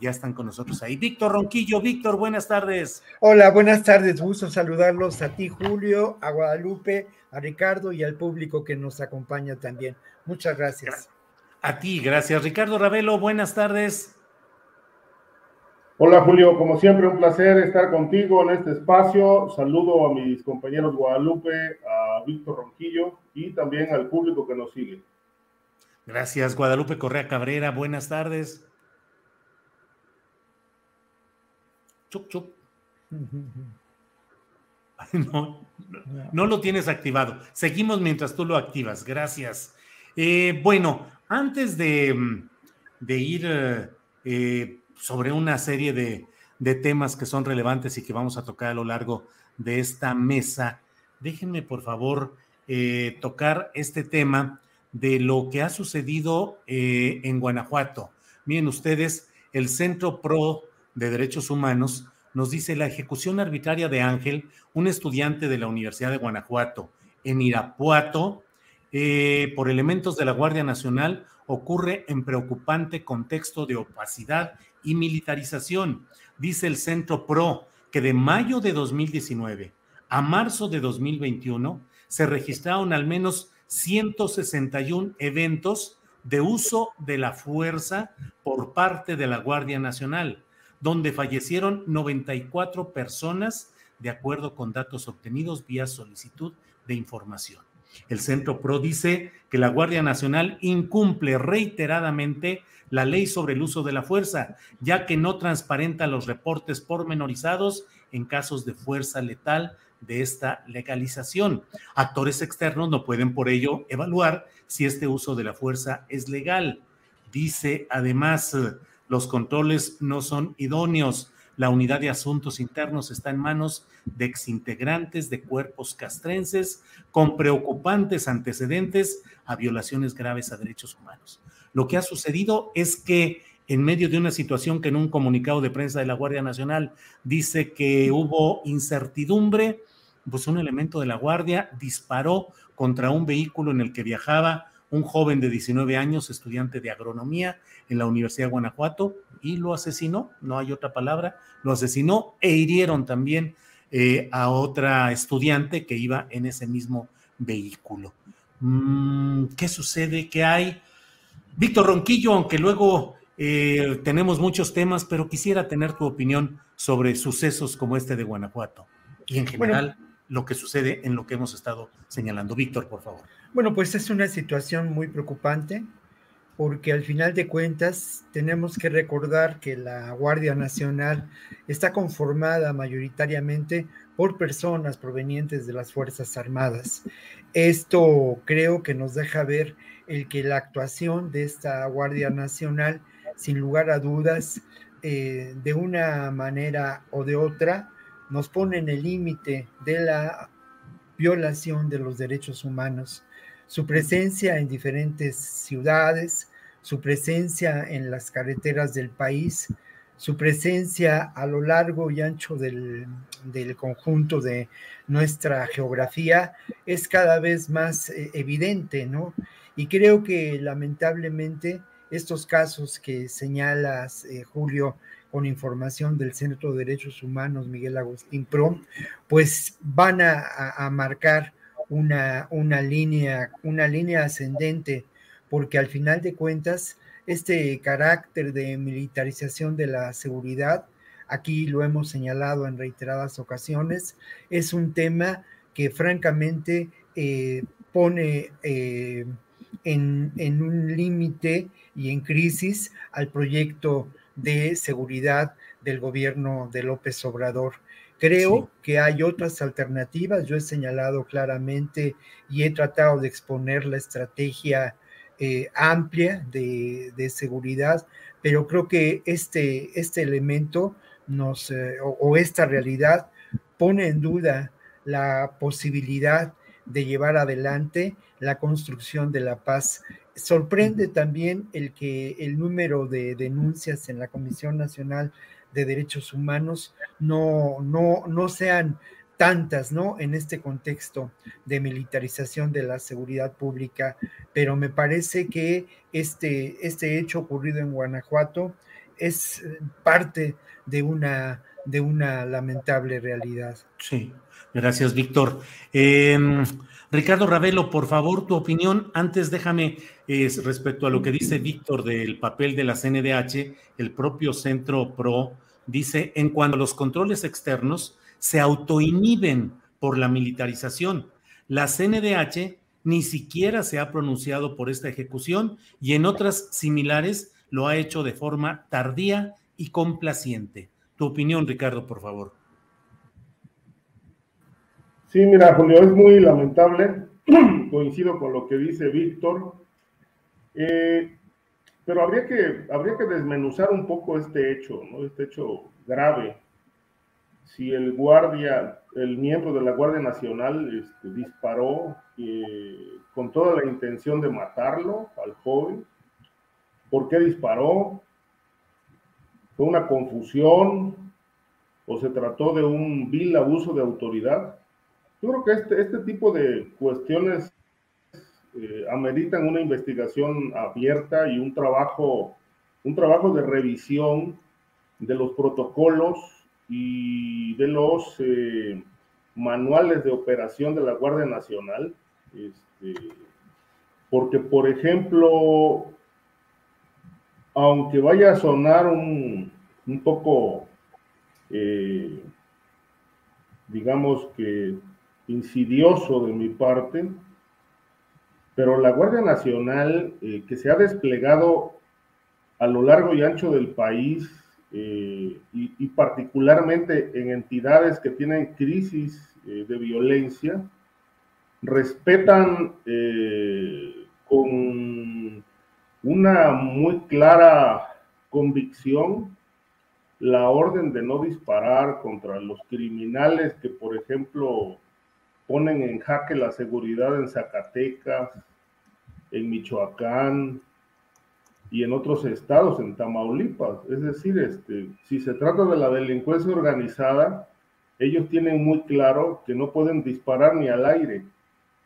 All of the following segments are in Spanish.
Ya están con nosotros ahí. Víctor Ronquillo. Víctor, buenas tardes. Hola, buenas tardes. Gusto saludarlos a ti, Julio, a Guadalupe, a Ricardo y al público que nos acompaña también. Muchas gracias. A ti, gracias. Ricardo Ravelo, buenas tardes. Hola Julio, como siempre un placer estar contigo en este espacio. Saludo a mis compañeros Guadalupe, a Víctor Ronquillo y también al público que nos sigue. Gracias, Guadalupe Correa Cabrera, buenas tardes. Chup, chup. No, no, lo tienes activado. Seguimos mientras tú lo activas. Gracias. Eh, bueno, antes de, de ir eh, eh, sobre una serie de, de, temas que son relevantes y que vamos a tocar a lo largo de esta mesa, déjenme por favor tocar este tema de lo que ha sucedido en Guanajuato. Miren ustedes, el Centro Pro de Derechos Humanos nos dice la ejecución arbitraria de Ángel, un estudiante de la Universidad de Guanajuato, en Irapuato, eh, por elementos de la Guardia Nacional, ocurre en preocupante contexto de opacidad y militarización. Dice el Centro PRO que de mayo de 2019 a marzo de 2021 se registraron al menos 161 eventos de uso de la fuerza por parte de la Guardia Nacional donde fallecieron 94 personas, de acuerdo con datos obtenidos vía solicitud de información. El Centro PRO dice que la Guardia Nacional incumple reiteradamente la ley sobre el uso de la fuerza, ya que no transparenta los reportes pormenorizados en casos de fuerza letal de esta legalización. Actores externos no pueden por ello evaluar si este uso de la fuerza es legal. Dice además los controles no son idóneos. La unidad de asuntos internos está en manos de exintegrantes de cuerpos castrenses con preocupantes antecedentes a violaciones graves a derechos humanos. Lo que ha sucedido es que en medio de una situación que en un comunicado de prensa de la Guardia Nacional dice que hubo incertidumbre, pues un elemento de la Guardia disparó contra un vehículo en el que viajaba un joven de 19 años, estudiante de agronomía en la Universidad de Guanajuato, y lo asesinó, no hay otra palabra, lo asesinó e hirieron también eh, a otra estudiante que iba en ese mismo vehículo. Mm, ¿Qué sucede? ¿Qué hay? Víctor Ronquillo, aunque luego eh, tenemos muchos temas, pero quisiera tener tu opinión sobre sucesos como este de Guanajuato y en general lo que sucede en lo que hemos estado señalando. Víctor, por favor. Bueno, pues es una situación muy preocupante porque al final de cuentas tenemos que recordar que la Guardia Nacional está conformada mayoritariamente por personas provenientes de las Fuerzas Armadas. Esto creo que nos deja ver el que la actuación de esta Guardia Nacional, sin lugar a dudas, eh, de una manera o de otra, nos pone en el límite de la violación de los derechos humanos su presencia en diferentes ciudades, su presencia en las carreteras del país, su presencia a lo largo y ancho del, conjunto de nuestra geografía es cada vez más eh, evidente, ¿no? Y creo que lamentablemente estos casos que señalas, eh, Julio, con información del Centro de Derechos Humanos Miguel Agustín Pro, pues van a, marcar una, una, línea, una línea ascendente, porque al final de cuentas, este carácter de militarización de la seguridad, aquí lo hemos señalado en reiteradas ocasiones, es un tema que francamente eh, pone eh, en, en, un límite y en crisis al proyecto de seguridad del gobierno de López Obrador. Creo que hay otras alternativas. Yo he señalado claramente y he tratado de exponer la estrategia eh, amplia de, seguridad, pero creo que este, este elemento nos, eh, o, esta realidad pone en duda la posibilidad de llevar adelante la construcción de la paz. Sorprende también el que el número de denuncias en la Comisión Nacional de Derechos Humanos no, no, no sean tantas, ¿no? En este contexto de militarización de la seguridad pública, pero me parece que este, este hecho ocurrido en Guanajuato es parte de una, de una lamentable realidad. Sí, gracias, Víctor. Em, Ricardo Ravelo, por favor, tu opinión. Antes déjame, respecto a lo que dice Víctor del papel de la CNDH, el propio Centro PRO dice, en cuanto a los controles externos, se autoinhiben por la militarización. La CNDH ni siquiera se ha pronunciado por esta ejecución y en otras similares lo ha hecho de forma tardía y complaciente. Tu opinión, Ricardo, por favor. Sí, mira, Julio, es muy lamentable. Coincido con lo que dice Víctor. Eh, pero habría que, habría que desmenuzar un poco este hecho, ¿no? Este hecho grave. Si el guardia, el miembro de la Guardia Nacional este, disparó eh, con toda la intención de matarlo al joven, ¿por qué disparó? ¿Fue una confusión o se trató de un vil abuso de autoridad? Yo creo que este, este tipo de cuestiones eh, ameritan una investigación abierta y un trabajo, un trabajo de revisión de los protocolos y de los eh, manuales de operación de la Guardia Nacional. Este, porque, por ejemplo, aunque vaya a sonar un, un poco, eh, digamos que insidioso de mi parte, pero la Guardia Nacional eh, que se ha desplegado a lo largo y ancho del país eh, y, particularmente en entidades que tienen crisis eh, de violencia, respetan con una muy clara convicción la orden de no disparar contra los criminales que, por ejemplo, ponen en jaque la seguridad en Zacatecas, en Michoacán y en otros estados, en Tamaulipas. Es decir, este, si se trata de la delincuencia organizada, ellos tienen muy claro que no pueden disparar ni al aire.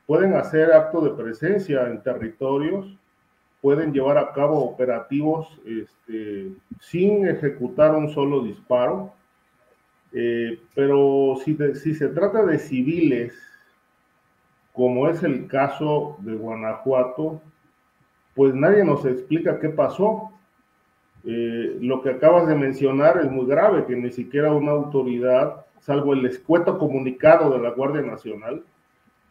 Pueden hacer acto de presencia en territorios, pueden llevar a cabo operativos este, sin ejecutar un solo disparo, eh, pero si, si se trata de civiles como es el caso de Guanajuato, pues nadie nos explica qué pasó. Eh, lo que acabas de mencionar es muy grave, que ni siquiera una autoridad, salvo el escueto comunicado de la Guardia Nacional,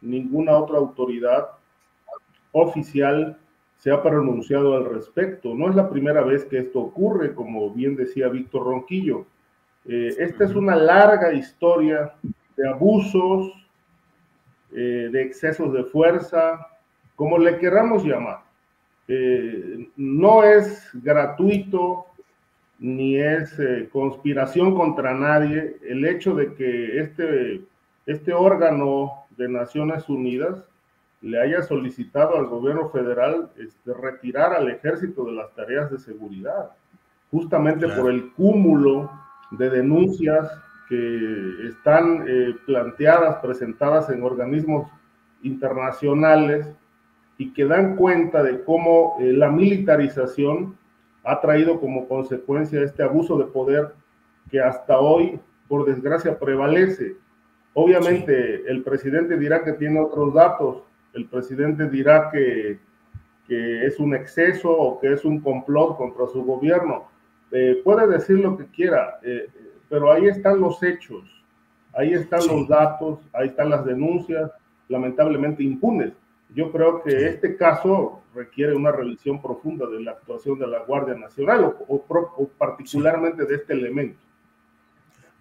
ninguna otra autoridad oficial se ha pronunciado al respecto. No es la primera vez que esto ocurre, como bien decía Víctor Ronquillo. Eh, esta es una larga historia de abusos, eh, de excesos de fuerza, como le queramos llamar. Eh, no es gratuito ni es eh, conspiración contra nadie. El hecho de que este, este órgano de Naciones Unidas le haya solicitado al gobierno federal este, retirar al ejército de las tareas de seguridad, justamente por el cúmulo de denuncias que están eh, planteadas, presentadas en organismos internacionales y que dan cuenta de cómo eh, la militarización ha traído como consecuencia este abuso de poder que hasta hoy, por desgracia, prevalece. Obviamente, el presidente dirá que tiene otros datos, el presidente dirá que, que es un exceso o que es un complot contra su gobierno. Eh, puede decir lo que quiera, eh, pero ahí están los hechos, ahí están los datos, ahí están las denuncias, lamentablemente impunes. Yo creo que este caso requiere una revisión profunda de la actuación de la Guardia Nacional o, particularmente de este elemento.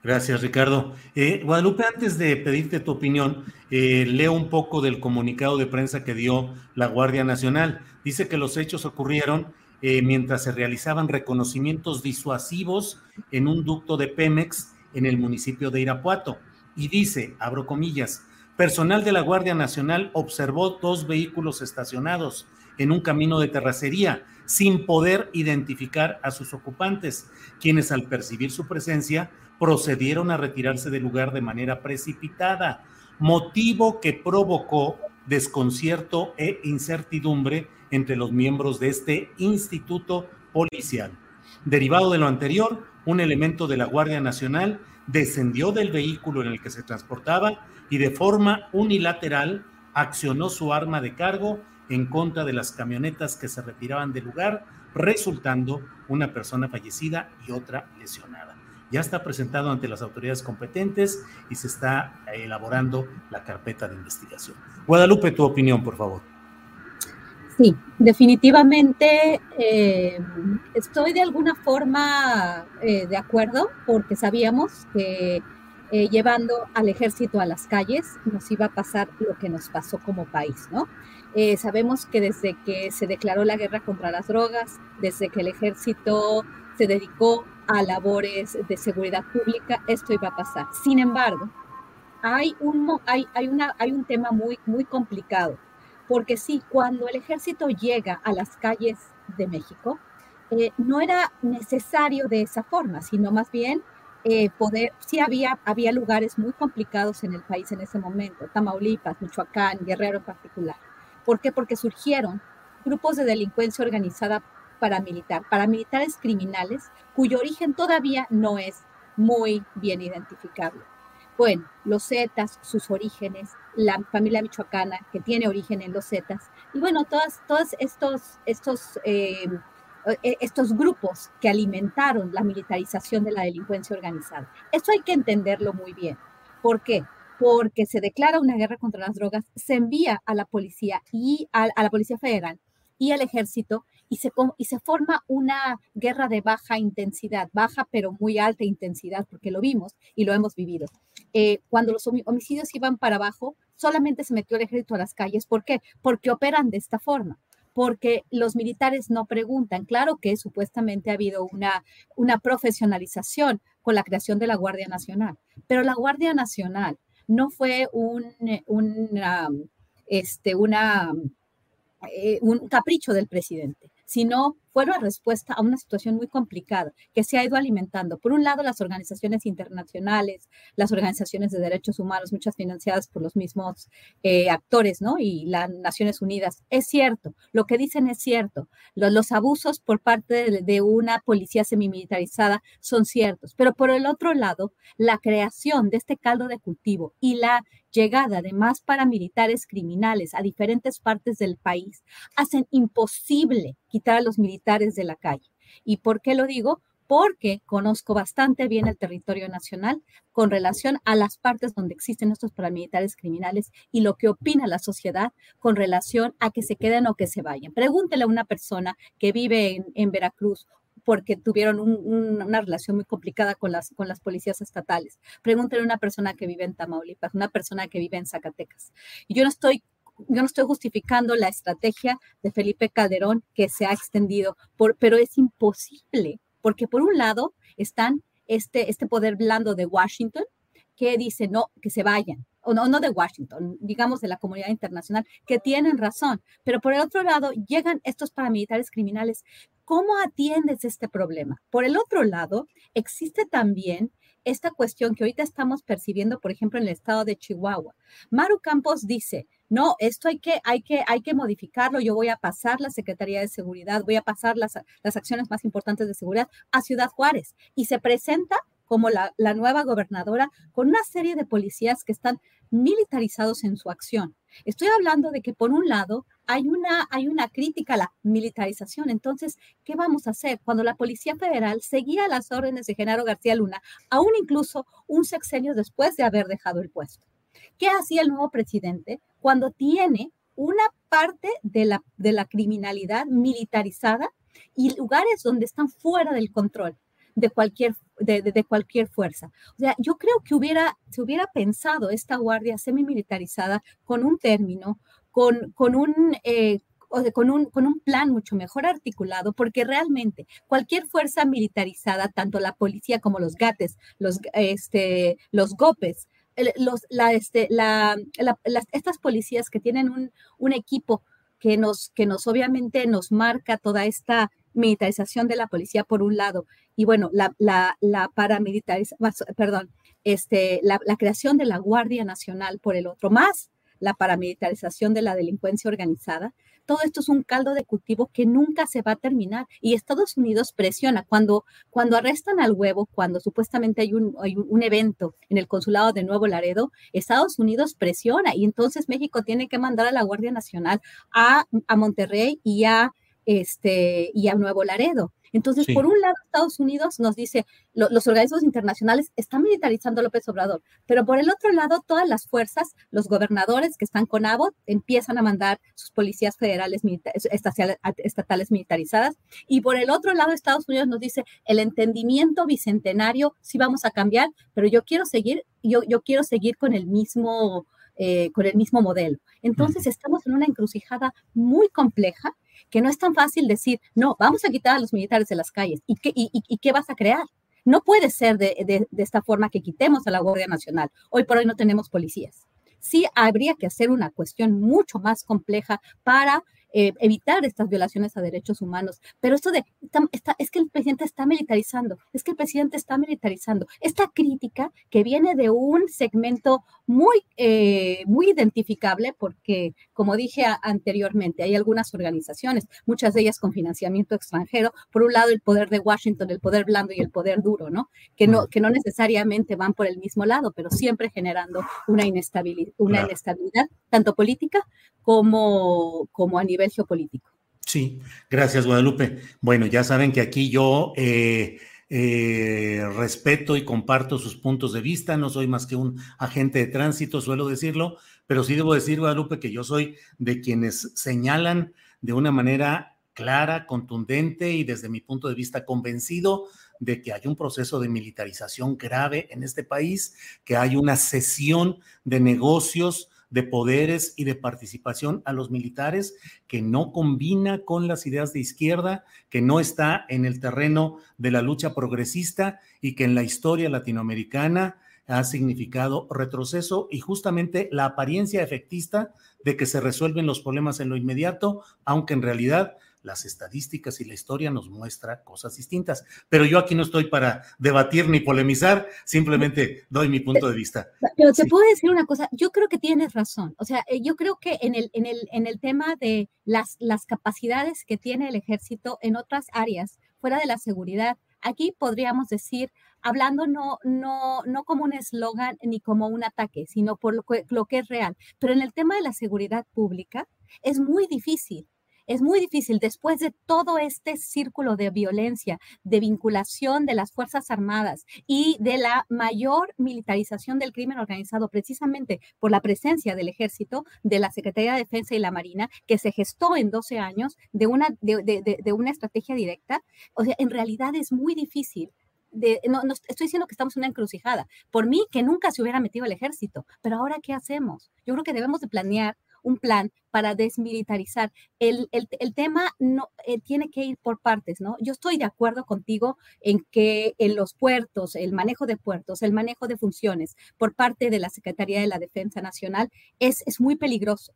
Gracias, Ricardo. Eh, Guadalupe, antes de pedirte tu opinión, eh, leo un poco del comunicado de prensa que dio la Guardia Nacional. Dice que los hechos ocurrieron eh, mientras se realizaban reconocimientos disuasivos en un ducto de Pemex en el municipio de Irapuato. Y dice, abro comillas, personal de la Guardia Nacional observó dos vehículos estacionados en un camino de terracería sin poder identificar a sus ocupantes, quienes al percibir su presencia procedieron a retirarse del lugar de manera precipitada, motivo que provocó desconcierto e incertidumbre entre los miembros de este instituto policial. Derivado de lo anterior, un elemento de la Guardia Nacional descendió del vehículo en el que se transportaba y de forma unilateral accionó su arma de cargo en contra de las camionetas que se retiraban del lugar, resultando una persona fallecida y otra lesionada. Ya está presentado ante las autoridades competentes y se está elaborando la carpeta de investigación. Guadalupe, tu opinión, por favor. Sí, definitivamente eh, estoy de alguna forma eh, de acuerdo porque sabíamos que eh, llevando al ejército a las calles nos iba a pasar lo que nos pasó como país, ¿no? Eh, sabemos que desde que se declaró la guerra contra las drogas, desde que el ejército se dedicó a labores de seguridad pública, esto iba a pasar. Sin embargo, hay un, hay, hay un tema muy, muy complicado, porque sí, cuando el ejército llega a las calles de México, eh, no era necesario de esa forma, sino más bien eh, poder, sí había, había lugares muy complicados en el país en ese momento, Tamaulipas, Michoacán, Guerrero en particular ¿Por qué? Porque surgieron grupos de delincuencia organizada paramilitar, paramilitares criminales, cuyo origen todavía no es muy bien identificable. Bueno, los Zetas, sus orígenes, la familia michoacana que tiene origen en los Zetas, y bueno, todos, todos estos, estos, eh, estos grupos que alimentaron la militarización de la delincuencia organizada. Eso hay que entenderlo muy bien. ¿Por qué? porque se declara una guerra contra las drogas, se envía a la policía y a, la Policía Federal y al ejército y se, y se forma una guerra de baja intensidad, baja pero muy alta intensidad, porque lo vimos y lo hemos vivido. Eh, cuando los homicidios iban para abajo, solamente se metió el ejército a las calles. ¿Por qué? Porque operan de esta forma porque los militares no preguntan. Claro que supuestamente ha habido una, una profesionalización con la creación de la Guardia Nacional, pero la Guardia Nacional no fue un, eh, este, una, eh, un capricho del presidente, sino fue una respuesta a una situación muy complicada que se ha ido alimentando. Por un lado, las organizaciones internacionales, las organizaciones de derechos humanos, muchas financiadas por los mismos eh, actores, ¿no? Y las Naciones Unidas. Es cierto, lo que dicen es cierto. Los, abusos por parte de, de una policía semimilitarizada son ciertos. Pero por el otro lado, la creación de este caldo de cultivo y la llegada de más paramilitares criminales a diferentes partes del país hacen imposible quitar a los militares de la calle. ¿Y por qué lo digo? Porque conozco bastante bien el territorio nacional con relación a las partes donde existen estos paramilitares criminales y lo que opina la sociedad con relación a que se queden o que se vayan. Pregúntele a una persona que vive en, Veracruz porque tuvieron una relación muy complicada con las, con las policías estatales. Pregúntele a una persona que vive en Tamaulipas, una persona que vive en Zacatecas. Yo no estoy yo no estoy justificando la estrategia de Felipe Calderón que se ha extendido, por, pero es imposible, porque por un lado están este, este poder blando de Washington que dice no, que se vayan, o no, no de Washington, digamos de la comunidad internacional, que tienen razón, pero por el otro lado llegan estos paramilitares criminales. ¿Cómo atiendes este problema? Por el otro lado, existe también esta cuestión que ahorita estamos percibiendo, por ejemplo, en el estado de Chihuahua. Maru Campos dice, no, esto hay que, hay que, hay que modificarlo, yo voy a pasar la Secretaría de Seguridad, voy a pasar las, las acciones más importantes de seguridad a Ciudad Juárez. Y se presenta como la, la nueva gobernadora con una serie de policías que están militarizados en su acción. Estoy hablando de que por un lado hay una, hay una crítica a la militarización. Entonces, ¿qué vamos a hacer? Cuando la Policía Federal seguía las órdenes de Genaro García Luna, aún incluso un sexenio después de haber dejado el puesto. ¿Qué hacía el nuevo presidente cuando tiene una parte de la, de la criminalidad militarizada y lugares donde están fuera del control de cualquier de, cualquier fuerza. O sea, yo creo que hubiera, se hubiera pensado esta guardia semi-militarizada con un término, con, con un... Eh, con un, con un plan mucho mejor articulado, porque realmente cualquier fuerza militarizada, tanto la policía como los gates, los, este, los gopes, los, la, este, la, estas policías que tienen un, un equipo que nos, que nos obviamente nos marca toda esta militarización de la policía por un lado y bueno, la, la, la paramilitarización, perdón, este, la, creación de la Guardia Nacional por el otro, más la paramilitarización de la delincuencia organizada. Todo esto es un caldo de cultivo que nunca se va a terminar y Estados Unidos presiona cuando, cuando arrestan al huevo, cuando supuestamente hay un, hay un evento en el consulado de Nuevo Laredo, Estados Unidos presiona y entonces México tiene que mandar a la Guardia Nacional a, a Monterrey y a, este, y a Nuevo Laredo. Entonces, por un lado, Estados Unidos nos dice, los organismos internacionales están militarizando a López Obrador, pero por el otro lado, todas las fuerzas, los gobernadores que están con Abbott, empiezan a mandar sus policías federales estatales militarizadas. Y por el otro lado, Estados Unidos nos dice, el entendimiento bicentenario sí vamos a cambiar, pero yo quiero seguir, yo, yo quiero seguir con el mismo... Eh, con el mismo modelo. Entonces estamos en una encrucijada muy compleja que no es tan fácil decir, no, vamos a quitar a los militares de las calles. ¿Y qué, y, qué vas a crear? No puede ser de, de, de, esta forma que quitemos a la Guardia Nacional. Hoy por hoy no tenemos policías. Sí habría que hacer una cuestión mucho más compleja para eh, evitar estas violaciones a derechos humanos. Pero esto de, está, es que el presidente está militarizando, es que el presidente está militarizando. Esta crítica que viene de un segmento muy, eh, muy identificable, porque, como dije anteriormente, hay algunas organizaciones, muchas de ellas con financiamiento extranjero, por un lado el poder de Washington, el poder blando y el poder duro, ¿no? Que no, que no necesariamente van por el mismo lado, pero siempre generando una inestabilidad, una inestabilidad tanto política como, como a nivel geopolítico. Sí, gracias Guadalupe. Bueno, ya saben que aquí yo eh, eh, respeto y comparto sus puntos de vista, no soy más que un agente de tránsito, suelo decirlo, pero sí debo decir, Guadalupe, que yo soy de quienes señalan de una manera clara, contundente y desde mi punto de vista convencido de que hay un proceso de militarización grave en este país, que hay una cesión de negocios de poderes y de participación a los militares que no combina con las ideas de izquierda, que no está en el terreno de la lucha progresista y que en la historia latinoamericana ha significado retroceso y justamente la apariencia efectista de que se resuelven los problemas en lo inmediato, aunque en realidad las estadísticas y la historia nos muestra cosas distintas. Pero yo aquí no estoy para debatir ni polemizar, simplemente doy mi punto de vista. Pero te puedo decir una cosa, yo creo que tienes razón. O sea, eh, yo creo que en el, en el, en el tema de las, las capacidades que tiene el ejército en otras áreas, fuera de la seguridad, aquí podríamos decir, hablando no, no, no como un eslogan ni como un ataque, sino por lo lo que es real. Pero en el tema de la seguridad pública, es muy difícil es muy difícil después de todo este círculo de violencia, de vinculación de las Fuerzas Armadas y de la mayor militarización del crimen organizado precisamente por la presencia del ejército, de la Secretaría de Defensa y la Marina, que se gestó en 12 años de una, de, una estrategia directa. O sea, en realidad es muy difícil no, no, estoy diciendo que estamos en una encrucijada. Por mí, que nunca se hubiera metido el ejército. Pero ahora, ¿qué hacemos? Yo creo que debemos de planear un plan para desmilitarizar. El, tema no eh, tiene que ir por partes, ¿no? Yo estoy de acuerdo contigo en que en los puertos, el manejo de puertos, el manejo de funciones por parte de la Secretaría de la Defensa Nacional es, es muy peligroso.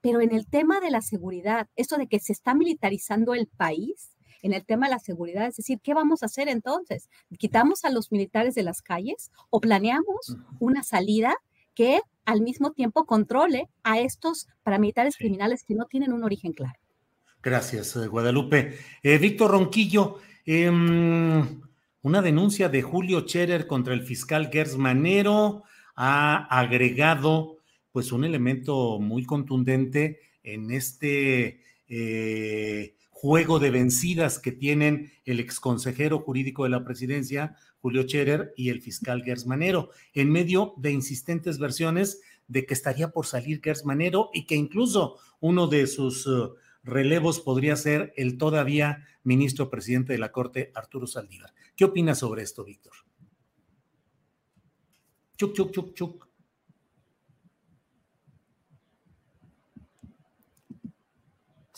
Pero en el tema de la seguridad, esto de que se está militarizando el país, en el tema de la seguridad. Es decir, ¿qué vamos a hacer entonces? ¿Quitamos a los militares de las calles o planeamos una salida que al mismo tiempo controle a estos paramilitares criminales que no tienen un origen claro? Gracias, eh, Guadalupe. Eh, Víctor Ronquillo, em, una denuncia de Julio Scherer contra el fiscal Gers Manero ha agregado pues un elemento muy contundente en este eh, juego de vencidas que tienen el exconsejero jurídico de la presidencia, Julio Scherer, y el fiscal Gers Manero, en medio de insistentes versiones de que estaría por salir Gers Manero y que incluso uno de sus uh, relevos podría ser el todavía ministro presidente de la Corte, Arturo Saldívar. ¿Qué opinas sobre esto, Víctor? Chuc, chuc, chuc, chuc.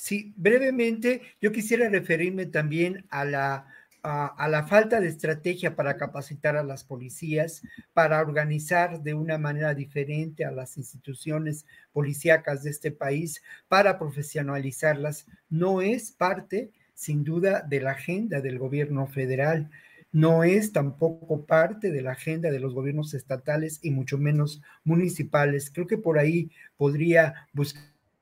Sí, brevemente, yo quisiera referirme también a la, a, la falta de estrategia para capacitar a las policías, para organizar de una manera diferente a las instituciones policíacas de este país, para profesionalizarlas. No es parte, sin duda, de la agenda del gobierno federal no es tampoco parte de la agenda de los gobiernos estatales y mucho menos municipales. Creo que por ahí podría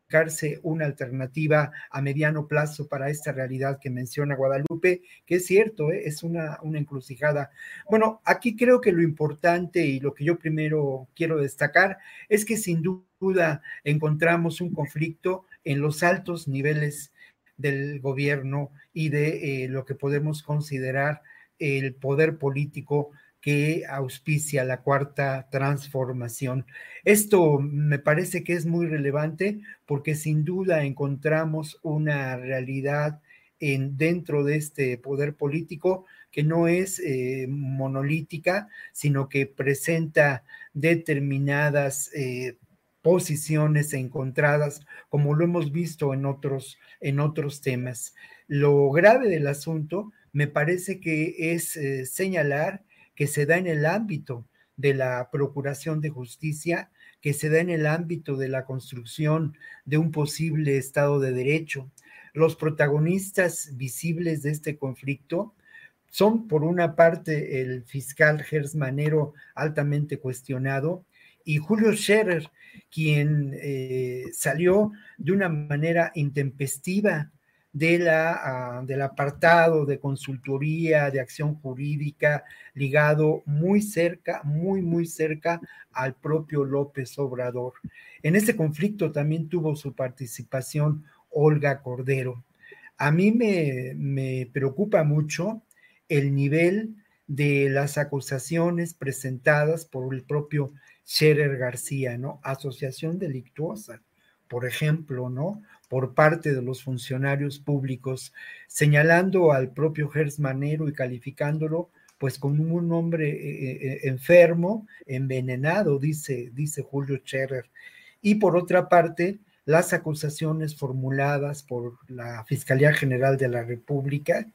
buscarse una alternativa a mediano plazo para esta realidad que menciona Guadalupe, que es cierto, ¿eh? es una, una encrucijada. Bueno, aquí creo que lo importante y lo que yo primero quiero destacar es que sin duda encontramos un conflicto en los altos niveles del gobierno y de eh, lo que podemos considerar el poder político que auspicia la cuarta transformación. Esto me parece que es muy relevante porque sin duda encontramos una realidad en, dentro de este poder político que no es eh, monolítica, sino que presenta determinadas eh, posiciones encontradas, como lo hemos visto en otros, en otros temas. Lo grave del asunto me parece que es eh, señalar que se da en el ámbito de la Procuración de Justicia, que se da en el ámbito de la construcción de un posible Estado de Derecho. Los protagonistas visibles de este conflicto son, por una parte, el fiscal Gers Manero, altamente cuestionado, y Julio Scherer, quien eh, salió de una manera intempestiva de la, ah, del apartado de consultoría, de acción jurídica, ligado muy cerca, muy, muy cerca al propio López Obrador. En este conflicto también tuvo su participación Olga Cordero. A mí me, me preocupa mucho el nivel de las acusaciones presentadas por el propio Scherer García, ¿no? Asociación delictuosa, por ejemplo, ¿no? por parte de los funcionarios públicos, señalando al propio Gers Manero y calificándolo pues como un hombre eh, eh, eh, enfermo, envenenado, dice, dice Julio Scherer. Y por otra parte, las acusaciones formuladas por la Fiscalía General de la República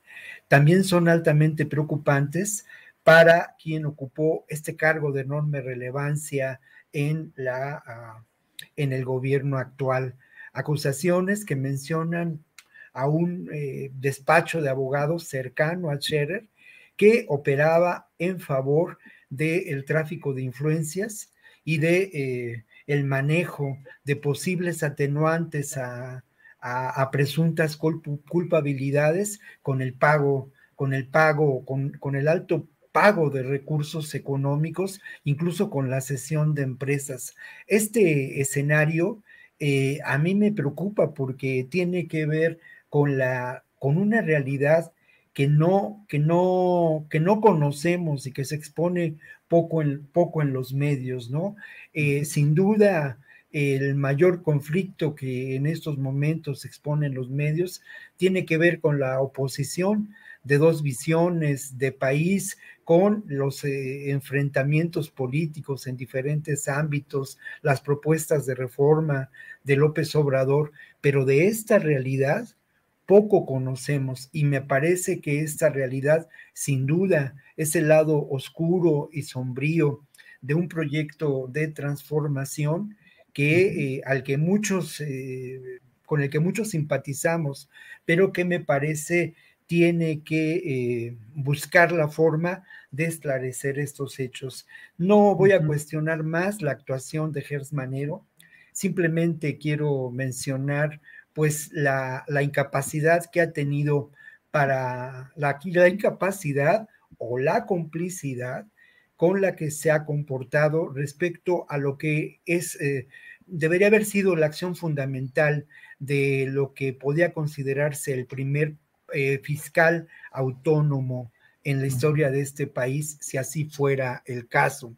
también son altamente preocupantes para quien ocupó este cargo de enorme relevancia en, la, ah, en el gobierno actual. Acusaciones que mencionan a un eh, despacho de abogados cercano a Scherer que operaba en favor del tráfico de influencias y de eh, el manejo de posibles atenuantes a, presuntas culpabilidades con el pago, con el pago, con, con el alto pago de recursos económicos, incluso con la cesión de empresas. Este escenario eh, a mí me preocupa porque tiene que ver con, la, con una realidad que no, que, no, que no conocemos y que se expone poco en, poco en los medios, ¿no? Eh, sin duda, el mayor conflicto que en estos momentos se expone en los medios tiene que ver con la oposición de dos visiones de país con los eh, enfrentamientos políticos en diferentes ámbitos, las propuestas de reforma de López Obrador, pero de esta realidad poco conocemos y me parece que esta realidad sin duda es el lado oscuro y sombrío de un proyecto de transformación que eh, al que muchos eh, con el que muchos simpatizamos, pero que me parece tiene que eh, buscar la forma de esclarecer estos hechos. No voy a cuestionar más la actuación de Gers Manero, simplemente quiero mencionar pues la, incapacidad que ha tenido para la, la incapacidad o la complicidad con la que se ha comportado respecto a lo que es, eh, debería haber sido la acción fundamental de lo que podía considerarse el primer eh, fiscal autónomo en la historia de este país, si así fuera el caso.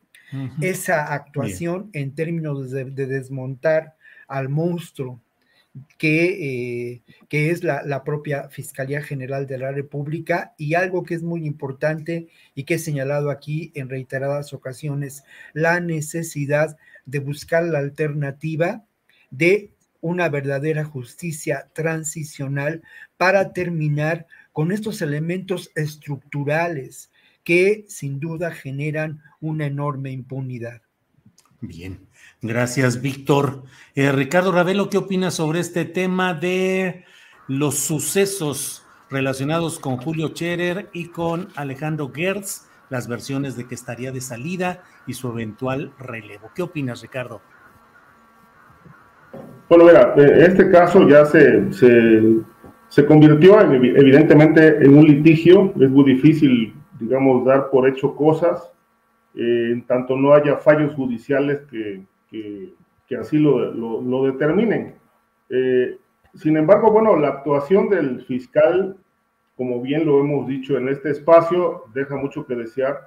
Esa actuación en términos de, desmontar al monstruo que, eh, que es la, la, propia Fiscalía General de la República y algo que es muy importante y que he señalado aquí en reiteradas ocasiones, la necesidad de buscar la alternativa de una verdadera justicia transicional para terminar con estos elementos estructurales que sin duda generan una enorme impunidad. Bien, gracias Víctor. Eh, Ricardo Ravelo, ¿qué opinas sobre este tema de los sucesos relacionados con Julio Scherer y con Alejandro Gertz, las versiones de que estaría de salida y su eventual relevo? ¿Qué opinas, Ricardo? Bueno, mira, eh, este caso ya se, se, convirtió evidentemente en un litigio, es muy difícil, digamos, dar por hecho cosas, eh, en tanto no haya fallos judiciales que, así lo, determinen. Eh, sin embargo, bueno, la actuación del fiscal, como bien lo hemos dicho en este espacio, deja mucho que desear.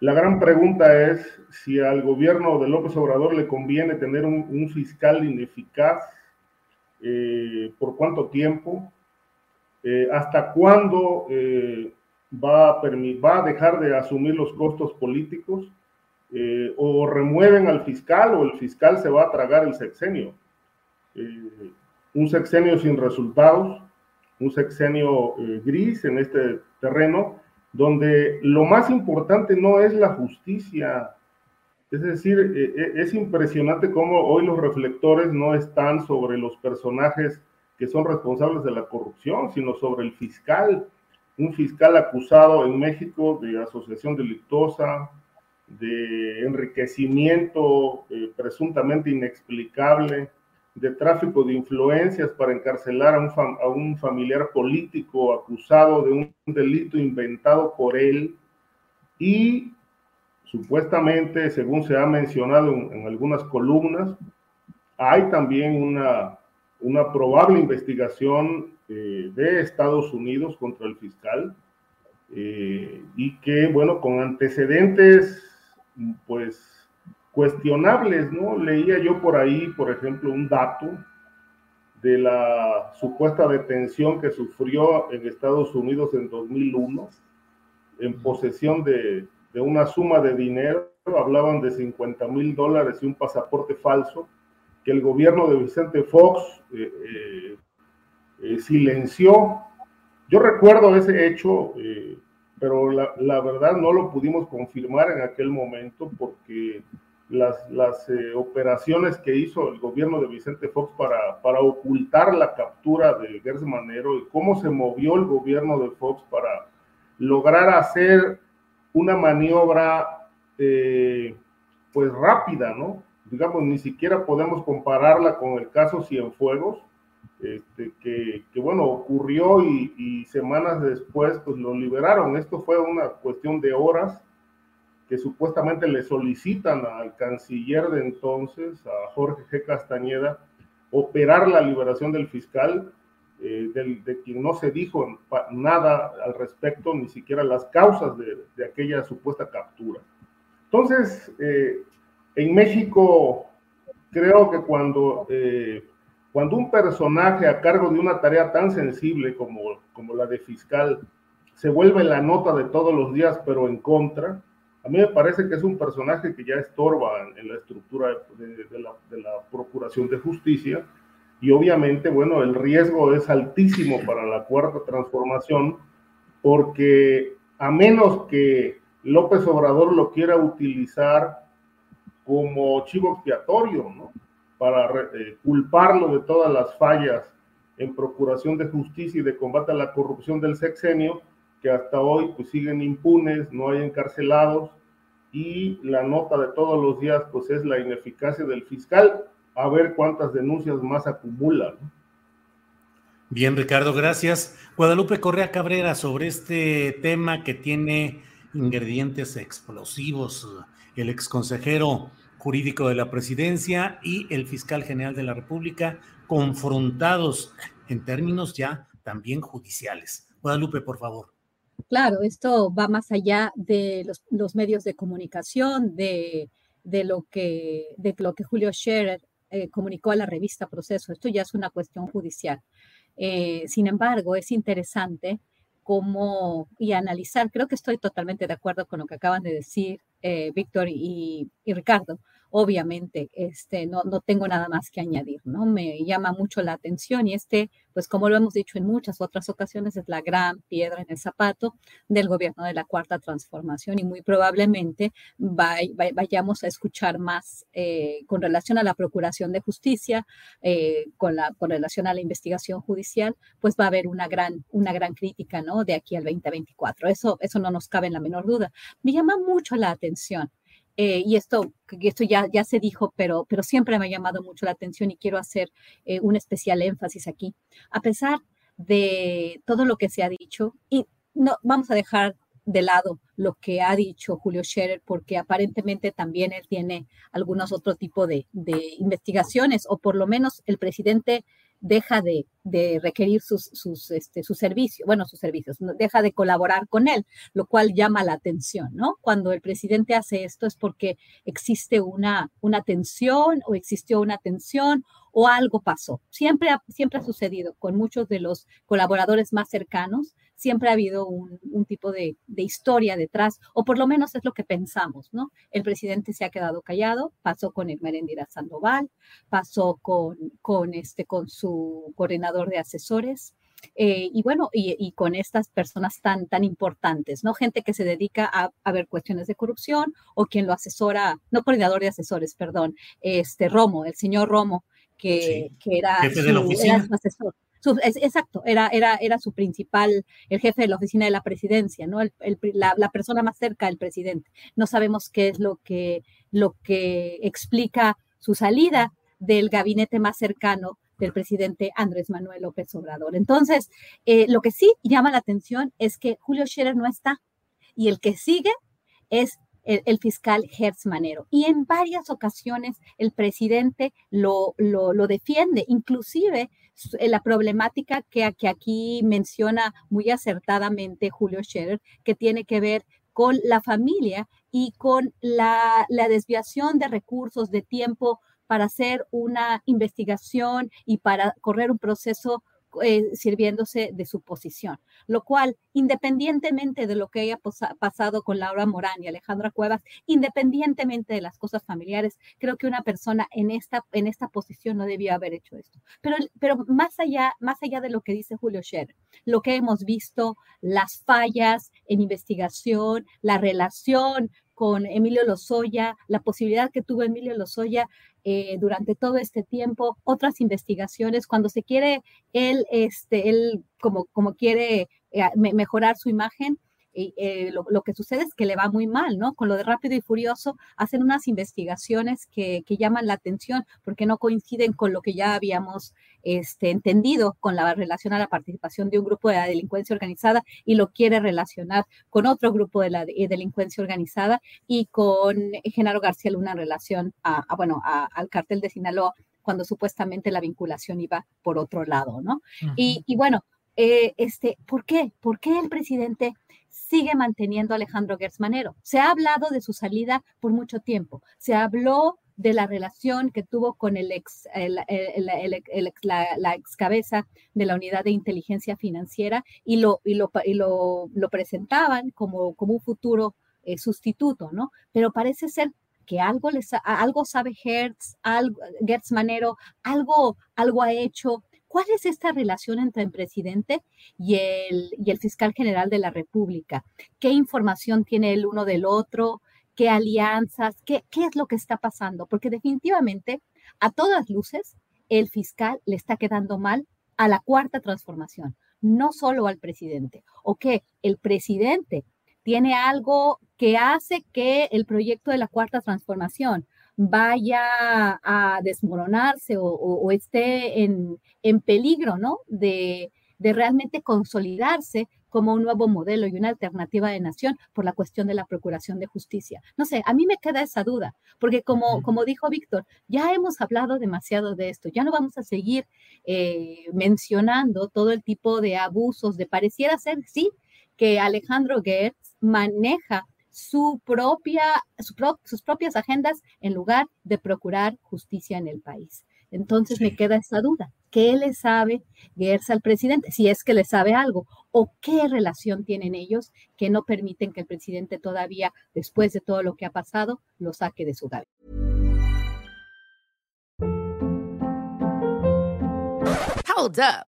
La gran pregunta es si al gobierno de López Obrador le conviene tener un, fiscal ineficaz, eh, por cuánto tiempo, eh, hasta cuándo eh, va, a dejar de asumir los costos políticos, o remueven al fiscal o el fiscal se va a tragar el sexenio. un sexenio sin resultados, un sexenio gris en este terreno donde lo más importante no es la justicia. Es decir, es impresionante cómo hoy los reflectores no están sobre los personajes que son responsables de la corrupción, sino sobre el fiscal, un fiscal acusado en México de asociación delictuosa, de enriquecimiento eh, presuntamente inexplicable, de tráfico de influencias para encarcelar a un, a un familiar político acusado de un delito inventado por él. Y supuestamente, según se ha mencionado en, algunas columnas, hay también una, una probable investigación eh, de Estados Unidos contra el fiscal eh, y que, bueno, con antecedentes, pues cuestionables, ¿no? Leía yo por ahí, por ejemplo, un dato de la supuesta detención que sufrió en Estados Unidos en 2001 en posesión de, una suma de dinero, hablaban de 50 mil dólares y un pasaporte falso, que el gobierno de Vicente Fox eh, eh, eh, silenció. Yo recuerdo ese hecho, pero la, verdad no lo pudimos confirmar en aquel momento porque las, operaciones que hizo el gobierno de Vicente Fox para, para ocultar la captura de Gers Manero y cómo se movió el gobierno de Fox para lograr hacer una maniobra pues rápida, ¿no? Digamos, ni siquiera podemos compararla con el caso Cienfuegos, este, que, que, bueno, ocurrió y, y, semanas después pues lo liberaron. Esto fue una cuestión de horas que supuestamente le solicitan al canciller de entonces, a Jorge G. Castañeda, operar la liberación del fiscal, eh, de quien no se dijo nada al respecto, ni siquiera las causas de, aquella supuesta captura. Entonces, eh, en México, creo que cuando, eh, cuando un personaje a cargo de una tarea tan sensible como, como la de fiscal se vuelve la nota de todos los días, pero en contra, a mí me parece que es un personaje que ya estorba en, la estructura de, la, Procuración de Justicia. Y obviamente, bueno, el riesgo es altísimo para la cuarta transformación porque a menos que López Obrador lo quiera utilizar como chivo expiatorio, ¿no? Para eh, culparlo de todas las fallas en procuración de justicia y de combate a la corrupción del sexenio, que hasta hoy pues siguen impunes, no hay encarcelados y la nota de todos los días pues es la ineficacia del fiscal, a ver cuántas denuncias más acumula. Bien, Ricardo, gracias. Guadalupe Correa Cabrera, sobre este tema que tiene ingredientes explosivos, el exconsejero jurídico de la presidencia y el fiscal general de la República confrontados en términos ya también judiciales. Guadalupe, por favor. Claro, esto va más allá de los, medios de comunicación, de, lo que, de lo que Julio Scherer eh, comunicó a la revista Proceso. Esto ya es una cuestión judicial. Eh, sin embargo, es interesante cómo y analizar. Creo que estoy totalmente de acuerdo con lo que acaban de decir eh, Víctor y, Ricardo obviamente este, no, no tengo nada más que añadir, ¿no? Me llama mucho la atención y este, pues como lo hemos dicho en muchas otras ocasiones, es la gran piedra en el zapato del gobierno de la cuarta transformación y muy probablemente vayamos a escuchar más eh, con relación a la procuración de justicia, eh, con, la, con relación a la investigación judicial, pues va a haber una gran, una gran crítica, ¿no? De aquí al 2024. Eso, eso no nos cabe en la menor duda. Me llama mucho la atención eh, y esto, esto ya, ya se dijo, pero, pero siempre me ha llamado mucho la atención y quiero hacer eh, un especial énfasis aquí. A pesar de todo lo que se ha dicho, y no vamos a dejar de lado lo que ha dicho Julio Scherer, porque aparentemente también él tiene algunos otro tipo de, de investigaciones, o por lo menos el presidente deja de, requerir sus, sus, este, servicios, bueno, sus servicios, deja de colaborar con él, lo cual llama la atención, ¿no? Cuando el presidente hace esto es porque existe una, una tensión o existió una tensión o algo pasó. Siempre siempre ha sucedido con muchos de los colaboradores más cercanos siempre ha habido un, tipo de, historia detrás, o por lo menos es lo que pensamos, ¿no? El presidente se ha quedado callado, pasó con el Merendira Sandoval, pasó con, con, este, con su coordinador de asesores, eh, y bueno, y, con estas personas tan, tan importantes, ¿no? Gente que se dedica a, ver cuestiones de corrupción o quien lo asesora, no coordinador de asesores, perdón, este Romo, el señor Romo, que, era, era su asesor exacto, era, era, era su principal, el jefe de la oficina de la presidencia, ¿no? la, persona más cerca del presidente. No sabemos qué es lo que, lo que explica su salida del gabinete más cercano del presidente Andrés Manuel López Obrador. Entonces, eh, lo que sí llama la atención es que Julio Scherer no está y el que sigue es el, fiscal Hertz Manero. Y en varias ocasiones el presidente lo, lo, defiende, inclusive la problemática que, aquí menciona muy acertadamente Julio Scherer, que tiene que ver con la familia y con la desviación de recursos, de tiempo para hacer una investigación y para correr un proceso eh, sirviéndose de su posición, lo cual, independientemente de lo que haya pasado con Laura Morán y Alejandra Cuevas, independientemente de las cosas familiares, creo que una persona en esta, en esta posición no debía haber hecho esto. Pero, pero más, allá, más allá de lo que dice Julio Scherer, lo que hemos visto, las fallas en investigación, la relación con Emilio Lozoya, la posibilidad que tuvo Emilio Lozoya eh, durante todo este tiempo, otras investigaciones, cuando se quiere él, este, él como, como quiere eh, mejorar su imagen, y, eh, lo, que sucede es que le va muy mal, ¿no? Con lo de Rápido y Furioso, hacen unas investigaciones que, llaman la atención porque no coinciden con lo que ya habíamos este, entendido con la relación a la participación de un grupo de la delincuencia organizada y lo quiere relacionar con otro grupo de la eh, delincuencia organizada y con Genaro García Luna en relación a, bueno, al cartel de Sinaloa cuando supuestamente la vinculación iba por otro lado, ¿no? y, bueno, eh, este, ¿por qué? ¿Por qué el presidente sigue manteniendo a Alejandro Gersmanero. Se ha hablado de su salida por mucho tiempo. Se habló de la relación que tuvo con el ex, la, ex cabeza de la unidad de inteligencia financiera y lo, y lo, lo, presentaban como, como un futuro eh, sustituto, ¿no? Pero parece ser que algo, les, algo sabe Hertz, algo, Gertz algo, algo ha hecho ¿Cuál es esta relación entre el presidente y el, fiscal general de la República? ¿Qué información tiene el uno del otro? ¿Qué alianzas? ¿Qué, qué es lo que está pasando? Porque definitivamente, a todas luces, el fiscal le está quedando mal a la cuarta transformación, no solo al presidente, o que el presidente tiene algo que hace que el proyecto de la cuarta transformación vaya a desmoronarse o, esté en, en, peligro, ¿no? De, de realmente consolidarse como un nuevo modelo y una alternativa de nación por la cuestión de la procuración de justicia. No sé, a mí me queda esa duda, porque como, como dijo Víctor, ya hemos hablado demasiado de esto, ya no vamos a seguir eh, mencionando todo el tipo de abusos, de pareciera ser, sí, que Alejandro Gertz maneja su propia, sus propias agendas en lugar de procurar justicia en el país. Entonces me queda esa duda. ¿Qué le sabe Gers al presidente? Si es que le sabe algo. ¿O qué relación tienen ellos que no permiten que el presidente todavía, después de todo lo que ha pasado, lo saque de su gabinete? Hold up.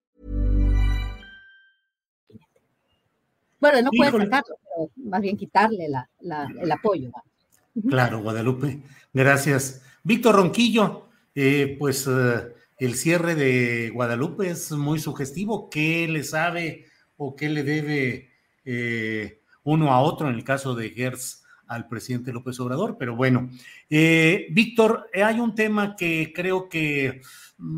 Bueno, no puede sacarlo, pero más bien quitarle la, la, el apoyo. Claro, Guadalupe. Gracias. Víctor Ronquillo, eh, pues eh, el cierre de Guadalupe es muy sugestivo. ¿Qué le sabe o qué le debe eh, uno a otro en el caso de Gers al presidente López Obrador? Pero bueno, Víctor, hay un tema que creo que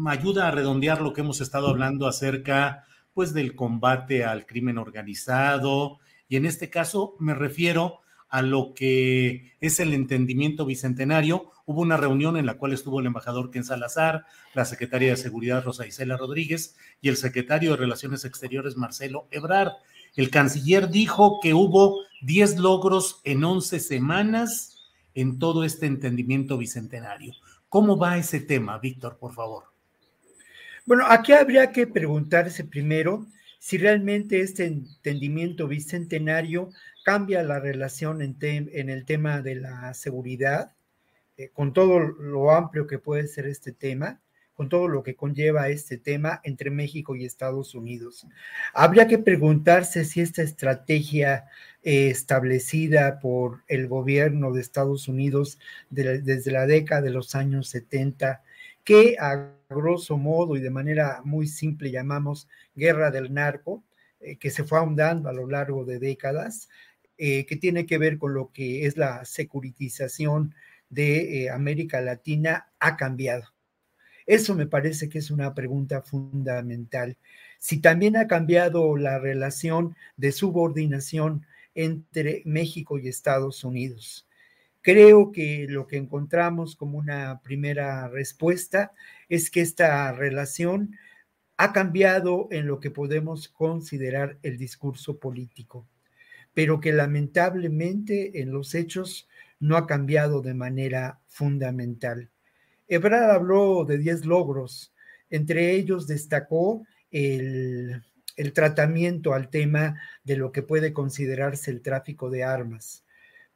ayuda a redondear lo que hemos estado hablando acerca pues del combate al crimen organizado y en este caso me refiero a lo que es el entendimiento bicentenario. Hubo una reunión en la cual estuvo el embajador Ken Salazar, la secretaria de Seguridad Rosa Isela Rodríguez y el secretario de Relaciones Exteriores Marcelo Ebrard. El canciller dijo que hubo 10 logros en 11 semanas en todo este entendimiento bicentenario. ¿Cómo va ese tema, Víctor, por favor? Bueno, aquí habría que preguntarse primero si realmente este entendimiento bicentenario cambia la relación en, el tema de la seguridad, eh, con todo lo amplio que puede ser este tema, con todo lo que conlleva este tema entre México y Estados Unidos. Habría que preguntarse si esta estrategia eh, establecida por el gobierno de Estados Unidos desde la década de los años 70, que a grosso modo y de manera muy simple llamamos guerra del narco, eh, que se fue ahondando a lo largo de décadas, eh, que tiene que ver con lo que es la securitización de eh, América Latina, ha cambiado. Eso me parece que es una pregunta fundamental. Si también ha cambiado la relación de subordinación entre México y Estados Unidos. Creo que lo que encontramos como una primera respuesta es que esta relación ha cambiado en lo que podemos considerar el discurso político, pero que lamentablemente en los hechos no ha cambiado de manera fundamental. Ebrard habló de 10 logros, entre ellos destacó el, el tratamiento al tema de lo que puede considerarse el tráfico de armas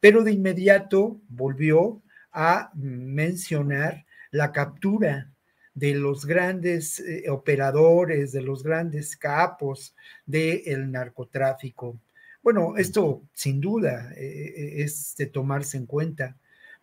pero de inmediato volvió a mencionar la captura de los grandes eh, operadores, de los grandes capos del narcotráfico. Bueno, esto sin duda eh, eh, es de tomarse en cuenta,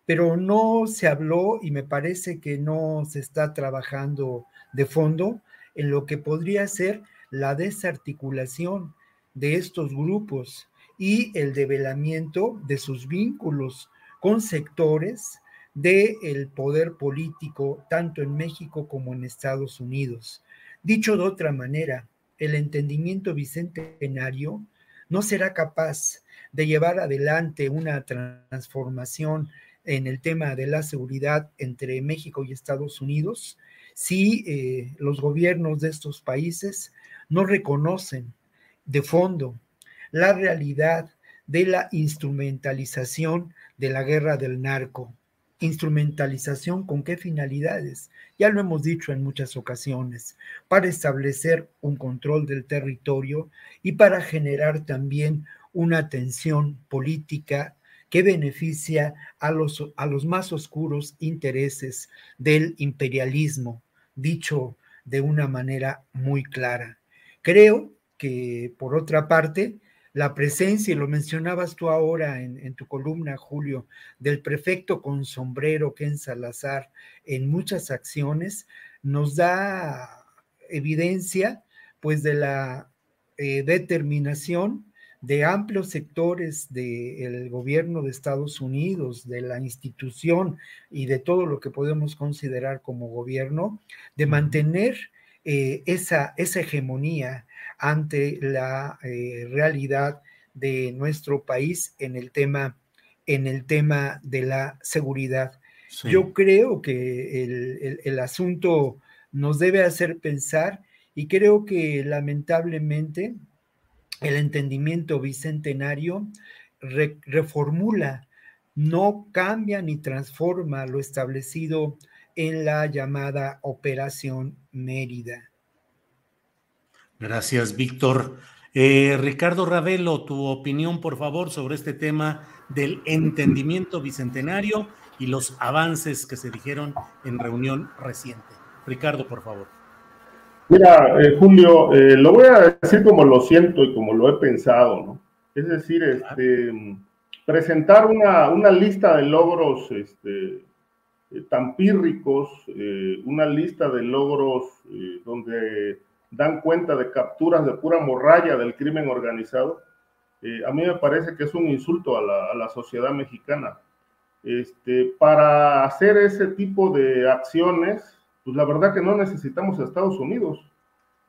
pero no se habló y me parece que no se está trabajando de fondo en lo que podría ser la desarticulación de estos grupos y el develamiento de sus vínculos con sectores del poder político, tanto en México como en Estados Unidos. Dicho de otra manera, el entendimiento bicentenario no será capaz de llevar adelante una transformación en el tema de la seguridad entre México y Estados Unidos si eh, los gobiernos de estos países no reconocen de fondo la realidad de la instrumentalización de la guerra del narco. Instrumentalización con qué finalidades? Ya lo hemos dicho en muchas ocasiones, para establecer un control del territorio y para generar también una tensión política que beneficia a los, a los más oscuros intereses del imperialismo, dicho de una manera muy clara. Creo que, por otra parte, la presencia, y lo mencionabas tú ahora en, tu columna, Julio, del prefecto con sombrero Ken Salazar en muchas acciones, nos da evidencia pues de la eh, determinación de amplios sectores del gobierno de Estados Unidos, de la institución y de todo lo que podemos considerar como gobierno, de mantener eh, esa, esa hegemonía ante la eh, realidad de nuestro país en el tema, en el tema de la seguridad. Yo creo que el, el, asunto nos debe hacer pensar y creo que lamentablemente el entendimiento bicentenario reformula, no cambia ni transforma lo establecido en la llamada Operación Mérida. Gracias, Víctor. Eh, Ricardo Ravelo, tu opinión, por favor, sobre este tema del entendimiento bicentenario y los avances que se dijeron en reunión reciente. Ricardo, por favor. Mira, eh, Julio, eh, lo voy a decir como lo siento y como lo he pensado, ¿no? Es decir, este, presentar una, una, lista de logros este, tan pírricos, una lista de logros donde dan cuenta de capturas de pura morralla del crimen organizado, a mí me parece que es un insulto a la, a la sociedad mexicana. Este, para hacer ese tipo de acciones, pues la verdad que no necesitamos a Estados Unidos.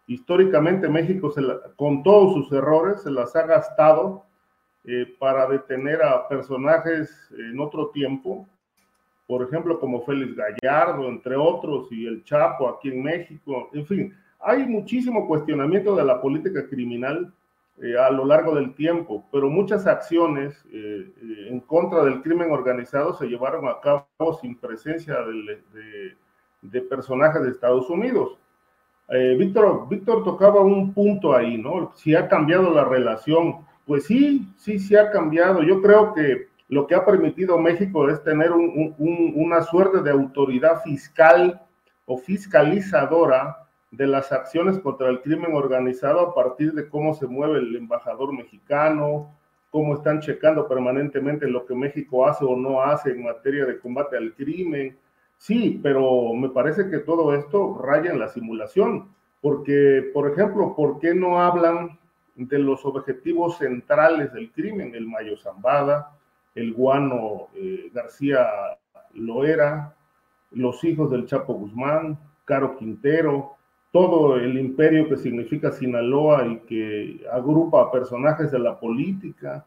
Históricamente México, con todos sus errores, se las ha gastado eh, para detener a personajes en otro tiempo, por ejemplo, como Félix Gallardo, entre otros, y el Chapo aquí en México. En fin, hay muchísimo cuestionamiento de la política criminal eh, a lo largo del tiempo, pero muchas acciones eh, en contra del crimen organizado se llevaron a cabo sin presencia de de personajes de Estados Unidos. Eh, Víctor, Víctor tocaba un punto ahí, ¿no? Si ha cambiado la relación. Pues sí, sí, sí ha cambiado. Yo creo que lo que ha permitido México es tener una suerte de autoridad fiscal o fiscalizadora de las acciones contra el crimen organizado a partir de cómo se mueve el embajador mexicano, cómo están checando permanentemente lo que México hace o no hace en materia de combate al crimen Sí, pero me parece que todo esto raya en la simulación, porque, por ejemplo, ¿por qué no hablan de los objetivos centrales del crimen? El Mayo Zambada, el Guano eh, García Loera, los hijos del Chapo Guzmán, Caro Quintero, todo el imperio que significa Sinaloa y que agrupa a personajes de la política,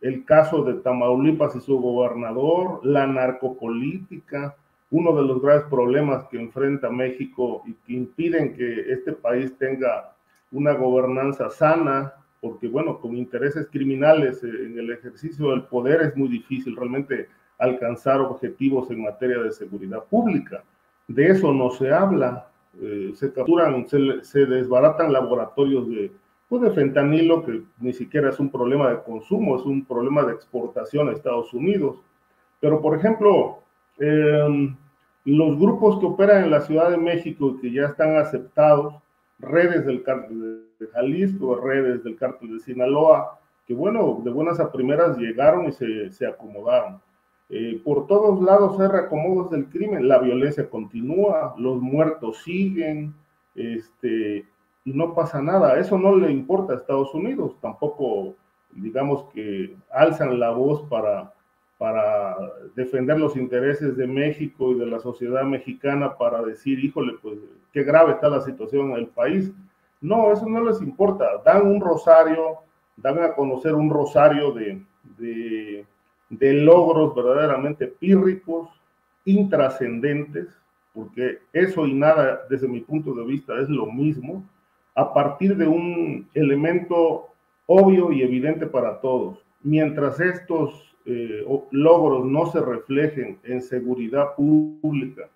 el caso de Tamaulipas y su gobernador, la narcopolítica, uno de los graves problemas que enfrenta México y que impiden que este país tenga una gobernanza sana, porque bueno, con intereses criminales eh, en el ejercicio del poder es muy difícil realmente alcanzar objetivos en materia de seguridad pública. De eso no se habla. Eh, se capturan, se, desbaratan laboratorios de, pues de fentanilo, que ni siquiera es un problema de consumo, es un problema de exportación a Estados Unidos. Pero, por ejemplo, eh, los grupos que operan en la Ciudad de México y que ya están aceptados, redes del cártel de Jalisco, redes del cártel de Sinaloa, que bueno, de buenas a primeras llegaron y se, acomodaron. Eh, por todos lados hay reacomodos del crimen, la violencia continúa, los muertos siguen, este, y no pasa nada. Eso no le importa a Estados Unidos, tampoco digamos que alzan la voz para para defender los intereses de México y de la sociedad mexicana para decir, híjole, pues qué grave está la situación en el país. No, eso no les importa. Dan un rosario, dan a conocer un rosario de, de, de logros verdaderamente pírricos, intrascendentes, porque eso y nada, desde mi punto de vista, es lo mismo, a partir de un elemento obvio y evidente para todos. Mientras estos eh, logros no se reflejen en seguridad pública,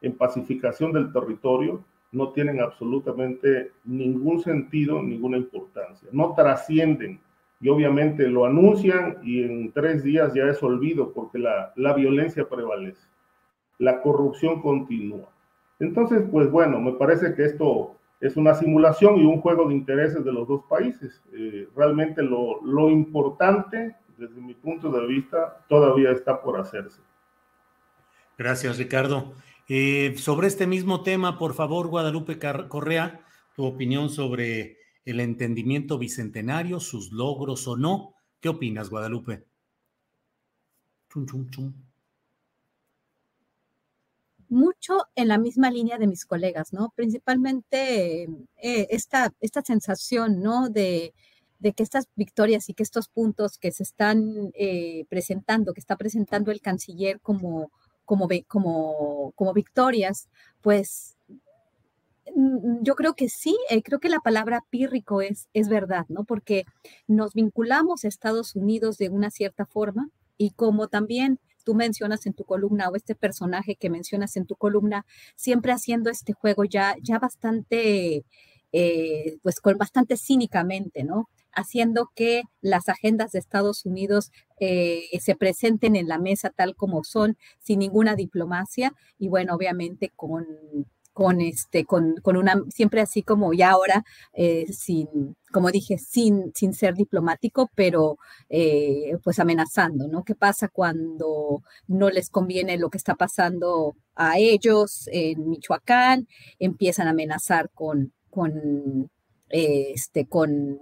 en pacificación del territorio, no tienen absolutamente ningún sentido, ninguna importancia. No trascienden y obviamente lo anuncian y en tres días ya es olvido porque la, la violencia prevalece, la corrupción continúa. Entonces, pues bueno, me parece que esto es una simulación y un juego de intereses de los dos países. Eh, realmente lo, lo, importante, desde mi punto de vista, todavía está por hacerse. Gracias, Ricardo. Eh, sobre este mismo tema, por favor, Guadalupe Correa, tu opinión sobre el entendimiento bicentenario, sus logros o no. ¿Qué opinas, Guadalupe? Mucho en la misma línea de mis colegas, ¿no? Principalmente eh, esta, esta sensación, ¿no? De, de, que estas victorias y que estos puntos que se están eh, presentando, que está presentando el canciller como, como, como, como victorias, pues yo creo que sí, eh, creo que la palabra pírrico es, es verdad, ¿no? Porque nos vinculamos a Estados Unidos de una cierta forma y como también tú mencionas en tu columna o este personaje que mencionas en tu columna, siempre haciendo este juego ya, ya bastante, eh, pues con bastante cínicamente, ¿no? haciendo que las agendas de Estados Unidos eh, se presenten en la mesa tal como son, sin ninguna diplomacia y bueno, obviamente con con este, con, con, una, siempre así como ya ahora, eh, sin, como dije, sin, sin ser diplomático, pero eh, pues amenazando, ¿no? ¿Qué pasa cuando no les conviene lo que está pasando a ellos en Michoacán? Empiezan a amenazar con, con, este, con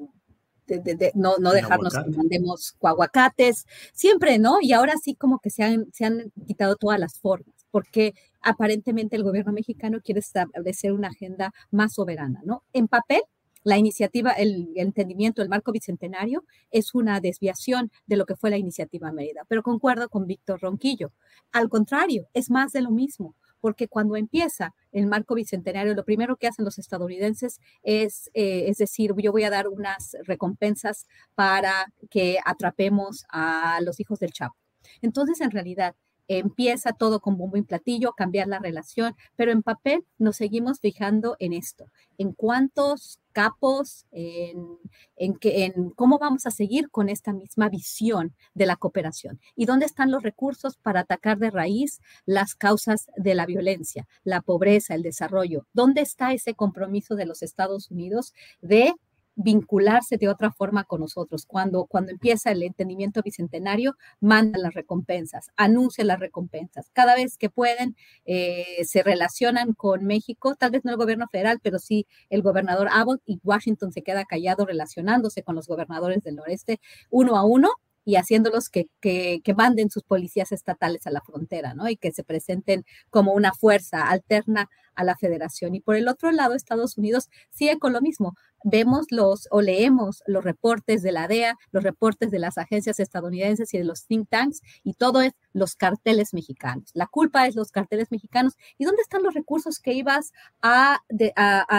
de, no, no dejarnos que mandemos aguacates, siempre, ¿no? Y ahora sí como que se han, se han quitado todas las formas, porque aparentemente el gobierno mexicano quiere establecer una agenda más soberana, ¿no? En papel, la iniciativa, el, entendimiento del marco bicentenario es una desviación de lo que fue la iniciativa Mérida, pero concuerdo con Víctor Ronquillo. Al contrario, es más de lo mismo, porque cuando empieza el marco bicentenario, lo primero que hacen los estadounidenses es, eh, es decir, yo voy a dar unas recompensas para que atrapemos a los hijos del Chapo. Entonces, en realidad, empieza todo con bombo y platillo, cambiar la relación, pero en papel nos seguimos fijando en esto, en cuántos capos, en, en, en cómo vamos a seguir con esta misma visión de la cooperación y dónde están los recursos para atacar de raíz las causas de la violencia, la pobreza, el desarrollo, dónde está ese compromiso de los Estados Unidos de vincularse de otra forma con nosotros. Cuando, cuando empieza el entendimiento bicentenario, mandan las recompensas, anuncian las recompensas. Cada vez que pueden, eh, se relacionan con México, tal vez no el gobierno federal, pero sí el gobernador Abbott y Washington se queda callado relacionándose con los gobernadores del noreste uno a uno y haciéndolos que, que, que, manden sus policías estatales a la frontera, ¿no? Y que se presenten como una fuerza alterna a la federación. Y por el otro lado, Estados Unidos sigue con lo mismo. Vemos los o leemos los reportes de la DEA, los reportes de las agencias estadounidenses y de los think tanks, y todo es los carteles mexicanos. La culpa es los carteles mexicanos. ¿Y dónde están los recursos que ibas a,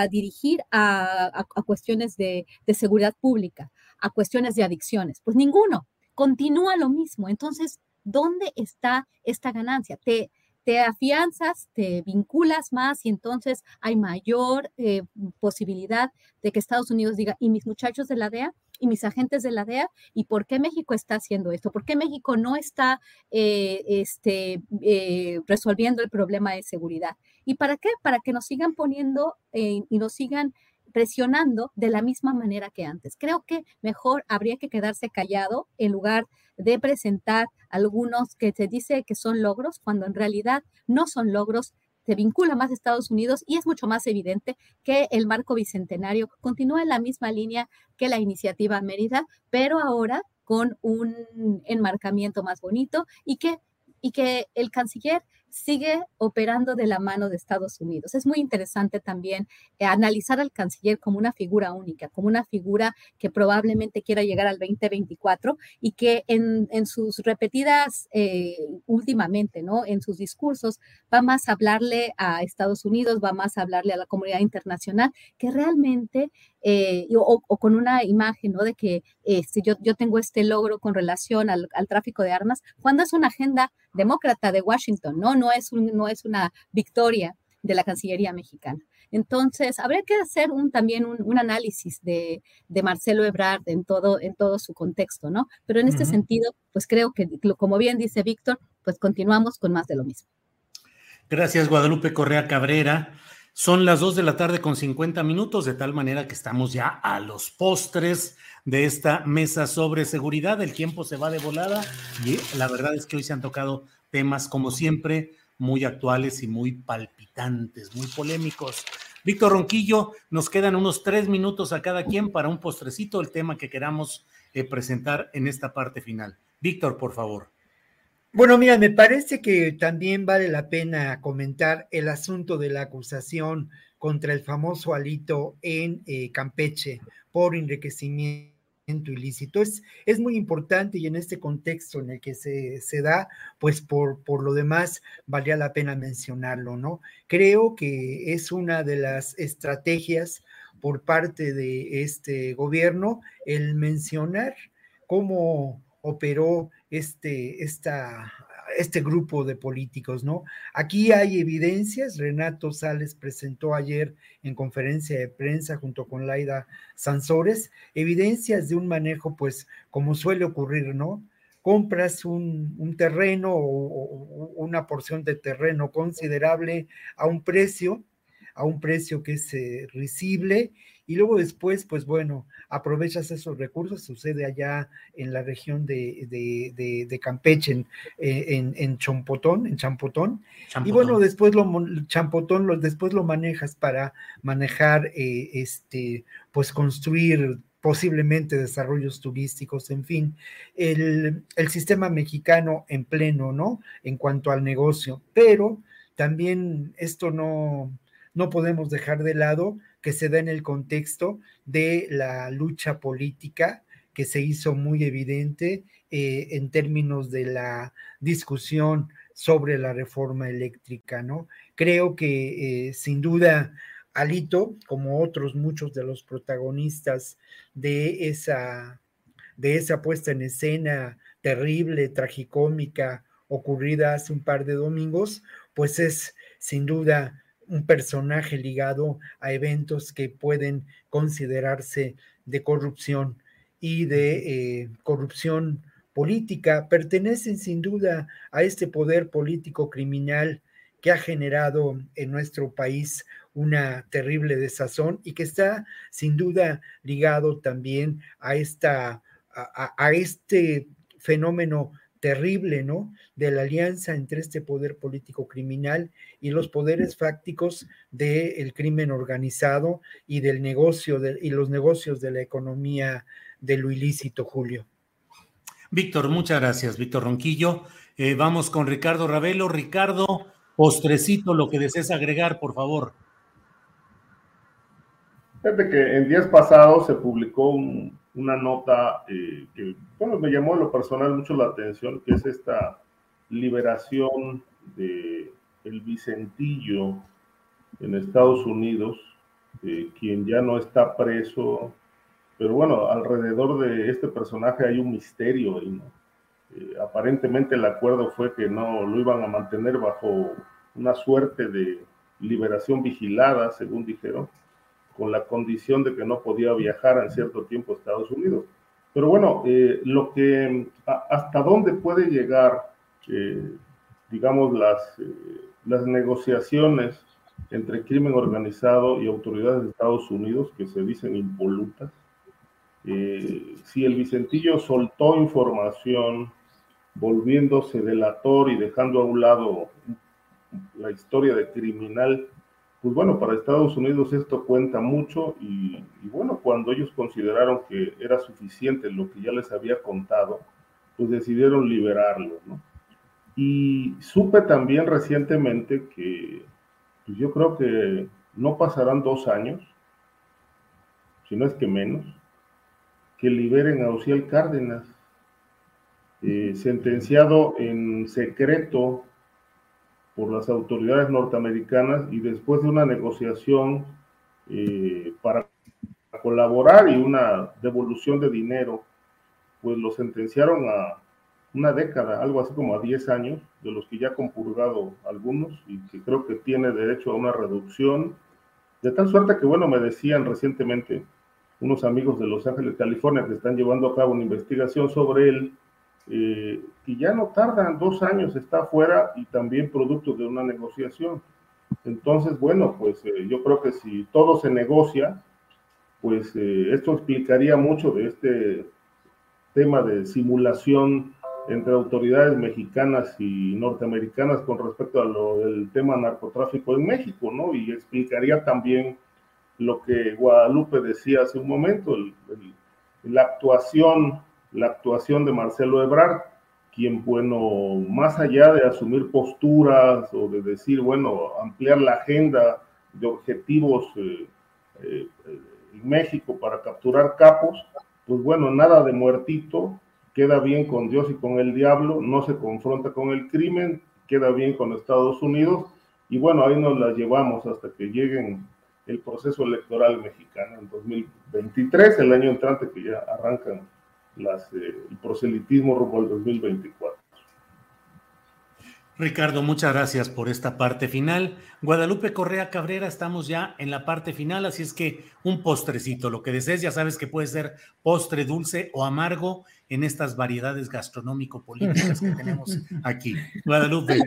dirigir a, a cuestiones de, de seguridad pública, a cuestiones de adicciones? Pues ninguno continúa lo mismo. Entonces, ¿dónde está esta ganancia? Te, te afianzas, te vinculas más y entonces hay mayor eh, posibilidad de que Estados Unidos diga, ¿y mis muchachos de la DEA? ¿Y mis agentes de la DEA? ¿Y por qué México está haciendo esto? ¿Por qué México no está eh, este, eh, resolviendo el problema de seguridad? ¿Y para qué? Para que nos sigan poniendo y nos sigan presionando de la misma manera que antes. Creo que mejor habría que quedarse callado en lugar de presentar algunos que se dice que son logros, cuando en realidad no son logros, se vincula más a Estados Unidos y es mucho más evidente que el marco bicentenario continúa en la misma línea que la iniciativa Mérida, pero ahora con un enmarcamiento más bonito y que, y que el canciller sigue operando de la mano de Estados Unidos. Es muy interesante también eh, analizar al canciller como una figura única, como una figura que probablemente quiera llegar al 2024 y que en, sus repetidas eh, últimamente, ¿no? En sus discursos va más a hablarle a Estados Unidos, va más a hablarle a la comunidad internacional, que realmente eh, o, con una imagen, ¿no? De que si yo, yo tengo este logro con relación al, al, tráfico de armas, cuando es una agenda demócrata de Washington, ¿no? No es, un, no es una victoria de la Cancillería mexicana. Entonces, habría que hacer un, también un, análisis de, de, Marcelo Ebrard en todo, en todo su contexto, ¿no? Pero en este sentido, pues creo que, como bien dice Víctor, pues continuamos con más de lo mismo. Gracias, Guadalupe Correa Cabrera. Son las dos de la tarde con 50 minutos, de tal manera que estamos ya a los postres de esta mesa sobre seguridad. El tiempo se va de volada y la verdad es que hoy se han tocado temas, como siempre, muy actuales y muy palpitantes, muy polémicos. Víctor Ronquillo, nos quedan unos tres minutos a cada quien para un postrecito, el tema que queramos eh, presentar en esta parte final. Víctor, por favor. Bueno, mira, me parece que también vale la pena comentar el asunto de la acusación contra el famoso Alito en eh, Campeche por enriquecimiento ilícito. Es, es muy importante y en este contexto en el que se, se da, pues por, por lo demás, valía la pena mencionarlo, ¿no? Creo que es una de las estrategias por parte de este gobierno el mencionar cómo operó este, esta este grupo de políticos, ¿no? Aquí hay evidencias, Renato Sales presentó ayer en conferencia de prensa junto con Laida Sansores, evidencias de un manejo, pues, como suele ocurrir, ¿no? Compras un, terreno o, una porción de terreno considerable a un precio, a un precio que es eh, risible y luego después, pues bueno, aprovechas esos recursos, sucede allá en la región de, de, Campeche, en, en, en, Champotón, en Champotón, y bueno, después lo, Champotón, lo, después lo manejas para manejar, eh, este, pues construir posiblemente desarrollos turísticos, en fin, el, el sistema mexicano en pleno, ¿no? En cuanto al negocio, pero también esto no, no podemos dejar de lado que se da en el contexto de la lucha política que se hizo muy evidente eh, en términos de la discusión sobre la reforma eléctrica, ¿no? Creo que eh, sin duda Alito, como otros muchos de los protagonistas de esa, de esa puesta en escena terrible, tragicómica, ocurrida hace un par de domingos, pues es sin duda un personaje ligado a eventos que pueden considerarse de corrupción y de eh, corrupción política, pertenecen sin duda a este poder político criminal que ha generado en nuestro país una terrible desazón y que está sin duda ligado también a esta a este fenómeno terrible, ¿no? De la alianza entre este poder político criminal y los poderes fácticos del crimen organizado y del negocio y los negocios de la economía de lo ilícito, Julio. Víctor, muchas gracias, Víctor Ronquillo. Eh, vamos con Ricardo Ravelo. Ricardo, postrecito, lo que desees agregar, por favor. Fíjate que en días pasados se publicó un, una nota eh, que, bueno, me llamó a lo personal mucho la atención, que es esta liberación de el Vicentillo en Estados Unidos, quien ya no está preso, pero bueno, alrededor de este personaje hay un misterio y eh, aparentemente el acuerdo fue que no lo iban a mantener bajo una suerte de liberación vigilada, según dijeron, con la condición de que no podía viajar en cierto tiempo a Estados Unidos. Pero bueno, eh, lo que, hasta dónde puede llegar, eh, digamos, las, eh, las negociaciones entre crimen organizado y autoridades de Estados Unidos, que se dicen impolutas. si el Vicentillo soltó información volviéndose delator y dejando a un lado la historia de criminal pues bueno, para Estados Unidos esto cuenta mucho y, bueno, cuando ellos consideraron que era suficiente lo que ya les había contado, pues decidieron liberarlo, ¿no? Y supe también recientemente que pues yo creo que no pasarán dos años, si no es que menos, que liberen a Ociel Cárdenas, eh, sentenciado en secreto por las autoridades norteamericanas y después de una negociación eh, para colaborar y una devolución de dinero, pues lo sentenciaron a una década, algo así como a 10 años, de los que ya ha compurgado algunos y que creo que tiene derecho a una reducción, de tal suerte que, bueno, me decían recientemente unos amigos de Los Ángeles, California, que están llevando a cabo una investigación sobre él, eh, y ya no tardan dos años, está fuera y también producto de una negociación. Entonces, bueno, pues eh, yo creo que si todo se negocia, pues eh, esto explicaría mucho de este tema de simulación entre autoridades mexicanas y norteamericanas con respecto a lo del tema narcotráfico en México, ¿no? Y explicaría también lo que Guadalupe decía hace un momento, la actuación, la actuación de Marcelo Ebrard, quien, bueno, más allá de asumir posturas o de decir, bueno, ampliar la agenda de objetivos eh, eh, en México para capturar capos, pues bueno, nada de muertito, queda bien con Dios y con el diablo, no se confronta con el crimen, queda bien con Estados Unidos, y bueno, ahí nos la llevamos hasta que lleguen el proceso electoral mexicano en 2023, el año entrante que ya arrancan las, eh, el proselitismo rumbo al 2024. Ricardo, muchas gracias por esta parte final. Guadalupe Correa Cabrera, estamos ya en la parte final, así es que un postrecito, lo que desees, ya sabes que puede ser postre dulce o amargo en estas variedades gastronómico-políticas que tenemos aquí. Guadalupe.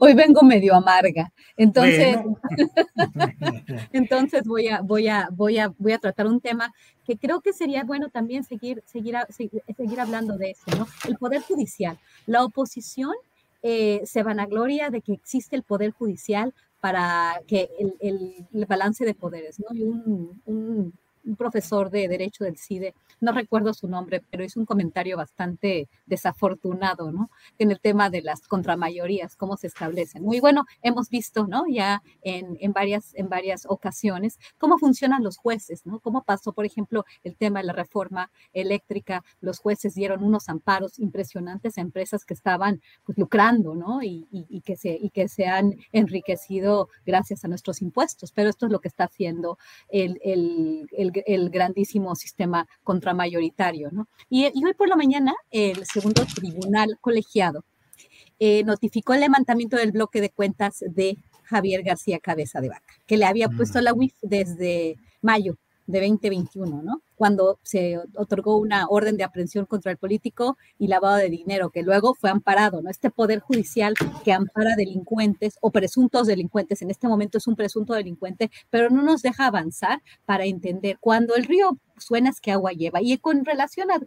Hoy vengo medio amarga, entonces, entonces voy a, voy a, voy a, voy a tratar un tema que creo que sería bueno también seguir, seguir, seguir hablando de eso, ¿no? El poder judicial, la oposición eh, se vanagloria de que existe el poder judicial para que el, balance de poderes, ¿no? Y un, un profesor de Derecho del CIDE, no recuerdo su nombre, pero hizo un comentario bastante desafortunado, ¿no? En el tema de las contramayorías, cómo se establecen. Muy bueno, hemos visto, ¿no? Ya en, en, varias, en varias ocasiones cómo funcionan los jueces, ¿no? Cómo pasó, por ejemplo, el tema de la reforma eléctrica, los jueces dieron unos amparos impresionantes a empresas que estaban pues, lucrando, ¿no? Y, y, que se, y que se han enriquecido gracias a nuestros impuestos, pero esto es lo que está haciendo el, el, el el, grandísimo sistema contramayoritario. ¿no? Y, hoy por la mañana el segundo tribunal colegiado eh, notificó el levantamiento del bloque de cuentas de Javier García Cabeza de Vaca, que le había puesto mm. la UIF desde mayo de 2021, ¿no? Cuando se otorgó una orden de aprehensión contra el político y lavado de dinero, que luego fue amparado, ¿no? Este poder judicial que ampara delincuentes o presuntos delincuentes, en este momento es un presunto delincuente, pero no nos deja avanzar para entender cuando el río suena es que agua lleva. Y con relación a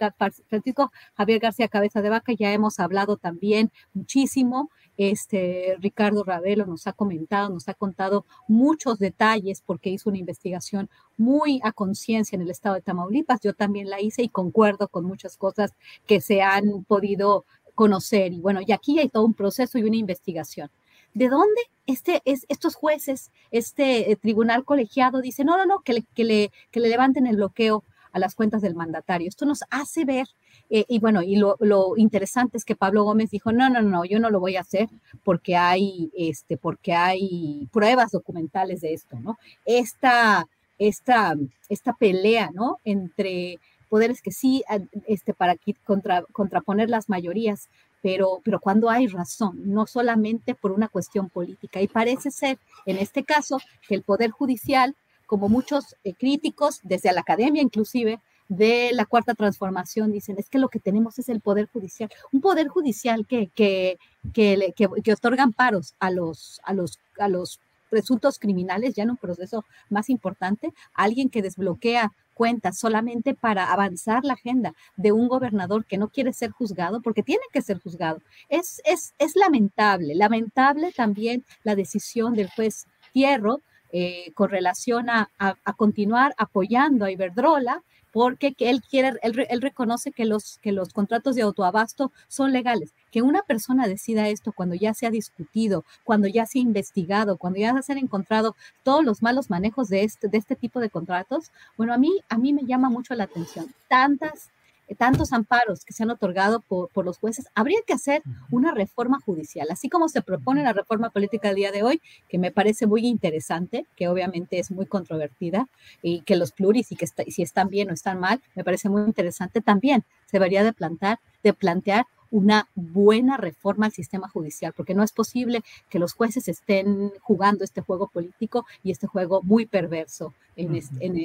Francisco Javier García Cabeza de Vaca, ya hemos hablado también muchísimo este, Ricardo Ravelo nos ha comentado, nos ha contado muchos detalles porque hizo una investigación muy a conciencia en el estado de Tamaulipas. Yo también la hice y concuerdo con muchas cosas que se han podido conocer. Y bueno, y aquí hay todo un proceso y una investigación. ¿De dónde este, es, estos jueces, este eh, tribunal colegiado dice, no, no, no, que que le, que le levanten el bloqueo a las cuentas del mandatario? Esto nos hace ver eh, y bueno, y lo, interesante es que Pablo Gómez dijo, no, no, no, yo no lo voy a hacer porque hay, este, porque hay pruebas documentales de esto, ¿no? Esta, esta, esta pelea, ¿no? Entre poderes que sí, este, para contra, contraponer las mayorías, pero, pero cuando hay razón, no solamente por una cuestión política. Y parece ser, en este caso, que el Poder Judicial, como muchos eh, críticos, desde la academia inclusive, de la cuarta transformación dicen, es que lo que tenemos es el poder judicial, un poder judicial que, que, que, que, otorgan paros a los, a, los, a los presuntos criminales, ya en un proceso más importante, alguien que desbloquea cuentas solamente para avanzar la agenda de un gobernador que no quiere ser juzgado, porque tiene que ser juzgado. Es, es, es lamentable, lamentable también la decisión del juez Fierro eh, con relación a, continuar apoyando a Iberdrola, porque él quiere, él, reconoce que los, que los contratos de autoabasto son legales. Que una persona decida esto cuando ya se ha discutido, cuando ya se ha investigado, cuando ya se han encontrado todos los malos manejos de este, de este tipo de contratos, bueno, a mí, a mí me llama mucho la atención. Tantas tantos amparos que se han otorgado por, los jueces, habría que hacer una reforma judicial, así como se propone la reforma política del día de hoy, que me parece muy interesante, que obviamente es muy controvertida, y que los pluris y que si están bien o están mal, me parece muy interesante también. Se debería de plantar, de plantear una buena reforma al sistema judicial, porque no es posible que los jueces estén jugando este juego político y este juego muy perverso en,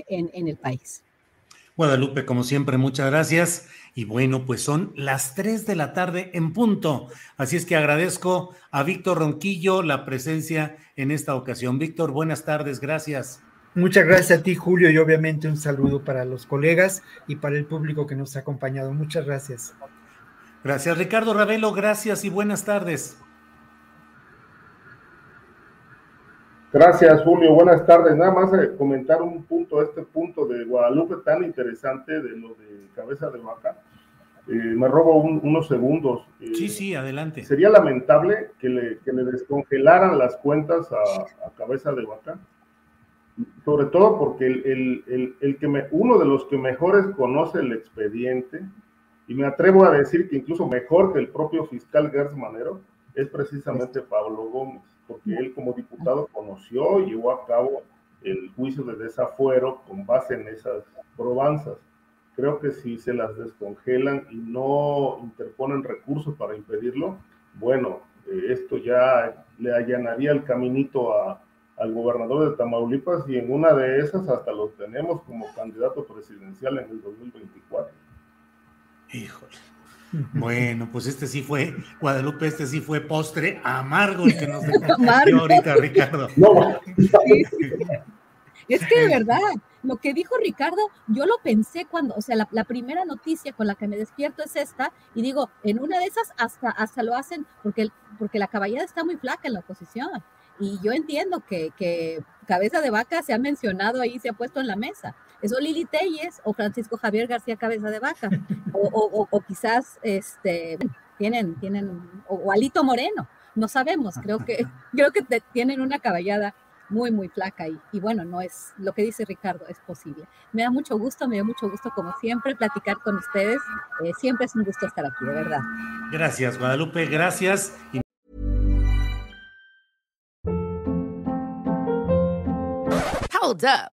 en el país. Guadalupe, como siempre, muchas gracias. Y bueno, pues son las 3 de la tarde en punto. Así es que agradezco a Víctor Ronquillo la presencia en esta ocasión. Víctor, buenas tardes, gracias. Muchas gracias a ti, Julio, y obviamente un saludo para los colegas y para el público que nos ha acompañado. Muchas gracias. Gracias, Ricardo Ravelo, gracias y buenas tardes. Gracias, Julio. Buenas tardes. Nada más eh, comentar un punto, este punto de Guadalupe tan interesante de lo de cabeza de vaca. Eh, me robo unos segundos. Eh, sí, sí, adelante. Sería lamentable que le, que le descongelaran las cuentas a, cabeza de vaca, sobre todo porque el, el, el, que me, uno de los que mejores conoce el expediente, y me atrevo a decir que incluso mejor que el propio fiscal Gers Manero, es precisamente Pablo Gómez porque él como diputado conoció y llevó a cabo el juicio de desafuero con base en esas probanzas. Creo que si se las descongelan y no interponen recursos para impedirlo, bueno, eh, esto ya le allanaría el caminito al gobernador de Tamaulipas y en una de esas hasta lo tenemos como candidato presidencial en el 2024. Híjole. Bueno, pues este sí fue, Guadalupe, este sí fue postre amargo el que nos dejó ahorita, Ricardo. Es que de verdad, lo que dijo Ricardo, yo lo pensé cuando, o sea, la, primera noticia con la que me despierto es esta, y digo, en una de esas hasta, hasta lo hacen, porque, porque la caballada está muy flaca en la oposición. Y yo entiendo que, que cabeza de vaca se ha mencionado ahí, se ha puesto en la mesa, eso Lili Telles o Francisco Javier García Cabeza de Vaca, o, quizás este, tienen, tienen, o, Alito Moreno, no sabemos, creo que, creo que tienen una caballada muy, muy flaca y, y, bueno, no es lo que dice Ricardo, es posible. Me da mucho gusto, me da mucho gusto como siempre platicar con ustedes, eh, siempre es un gusto estar aquí, de verdad. Gracias, Guadalupe, gracias. Hold up.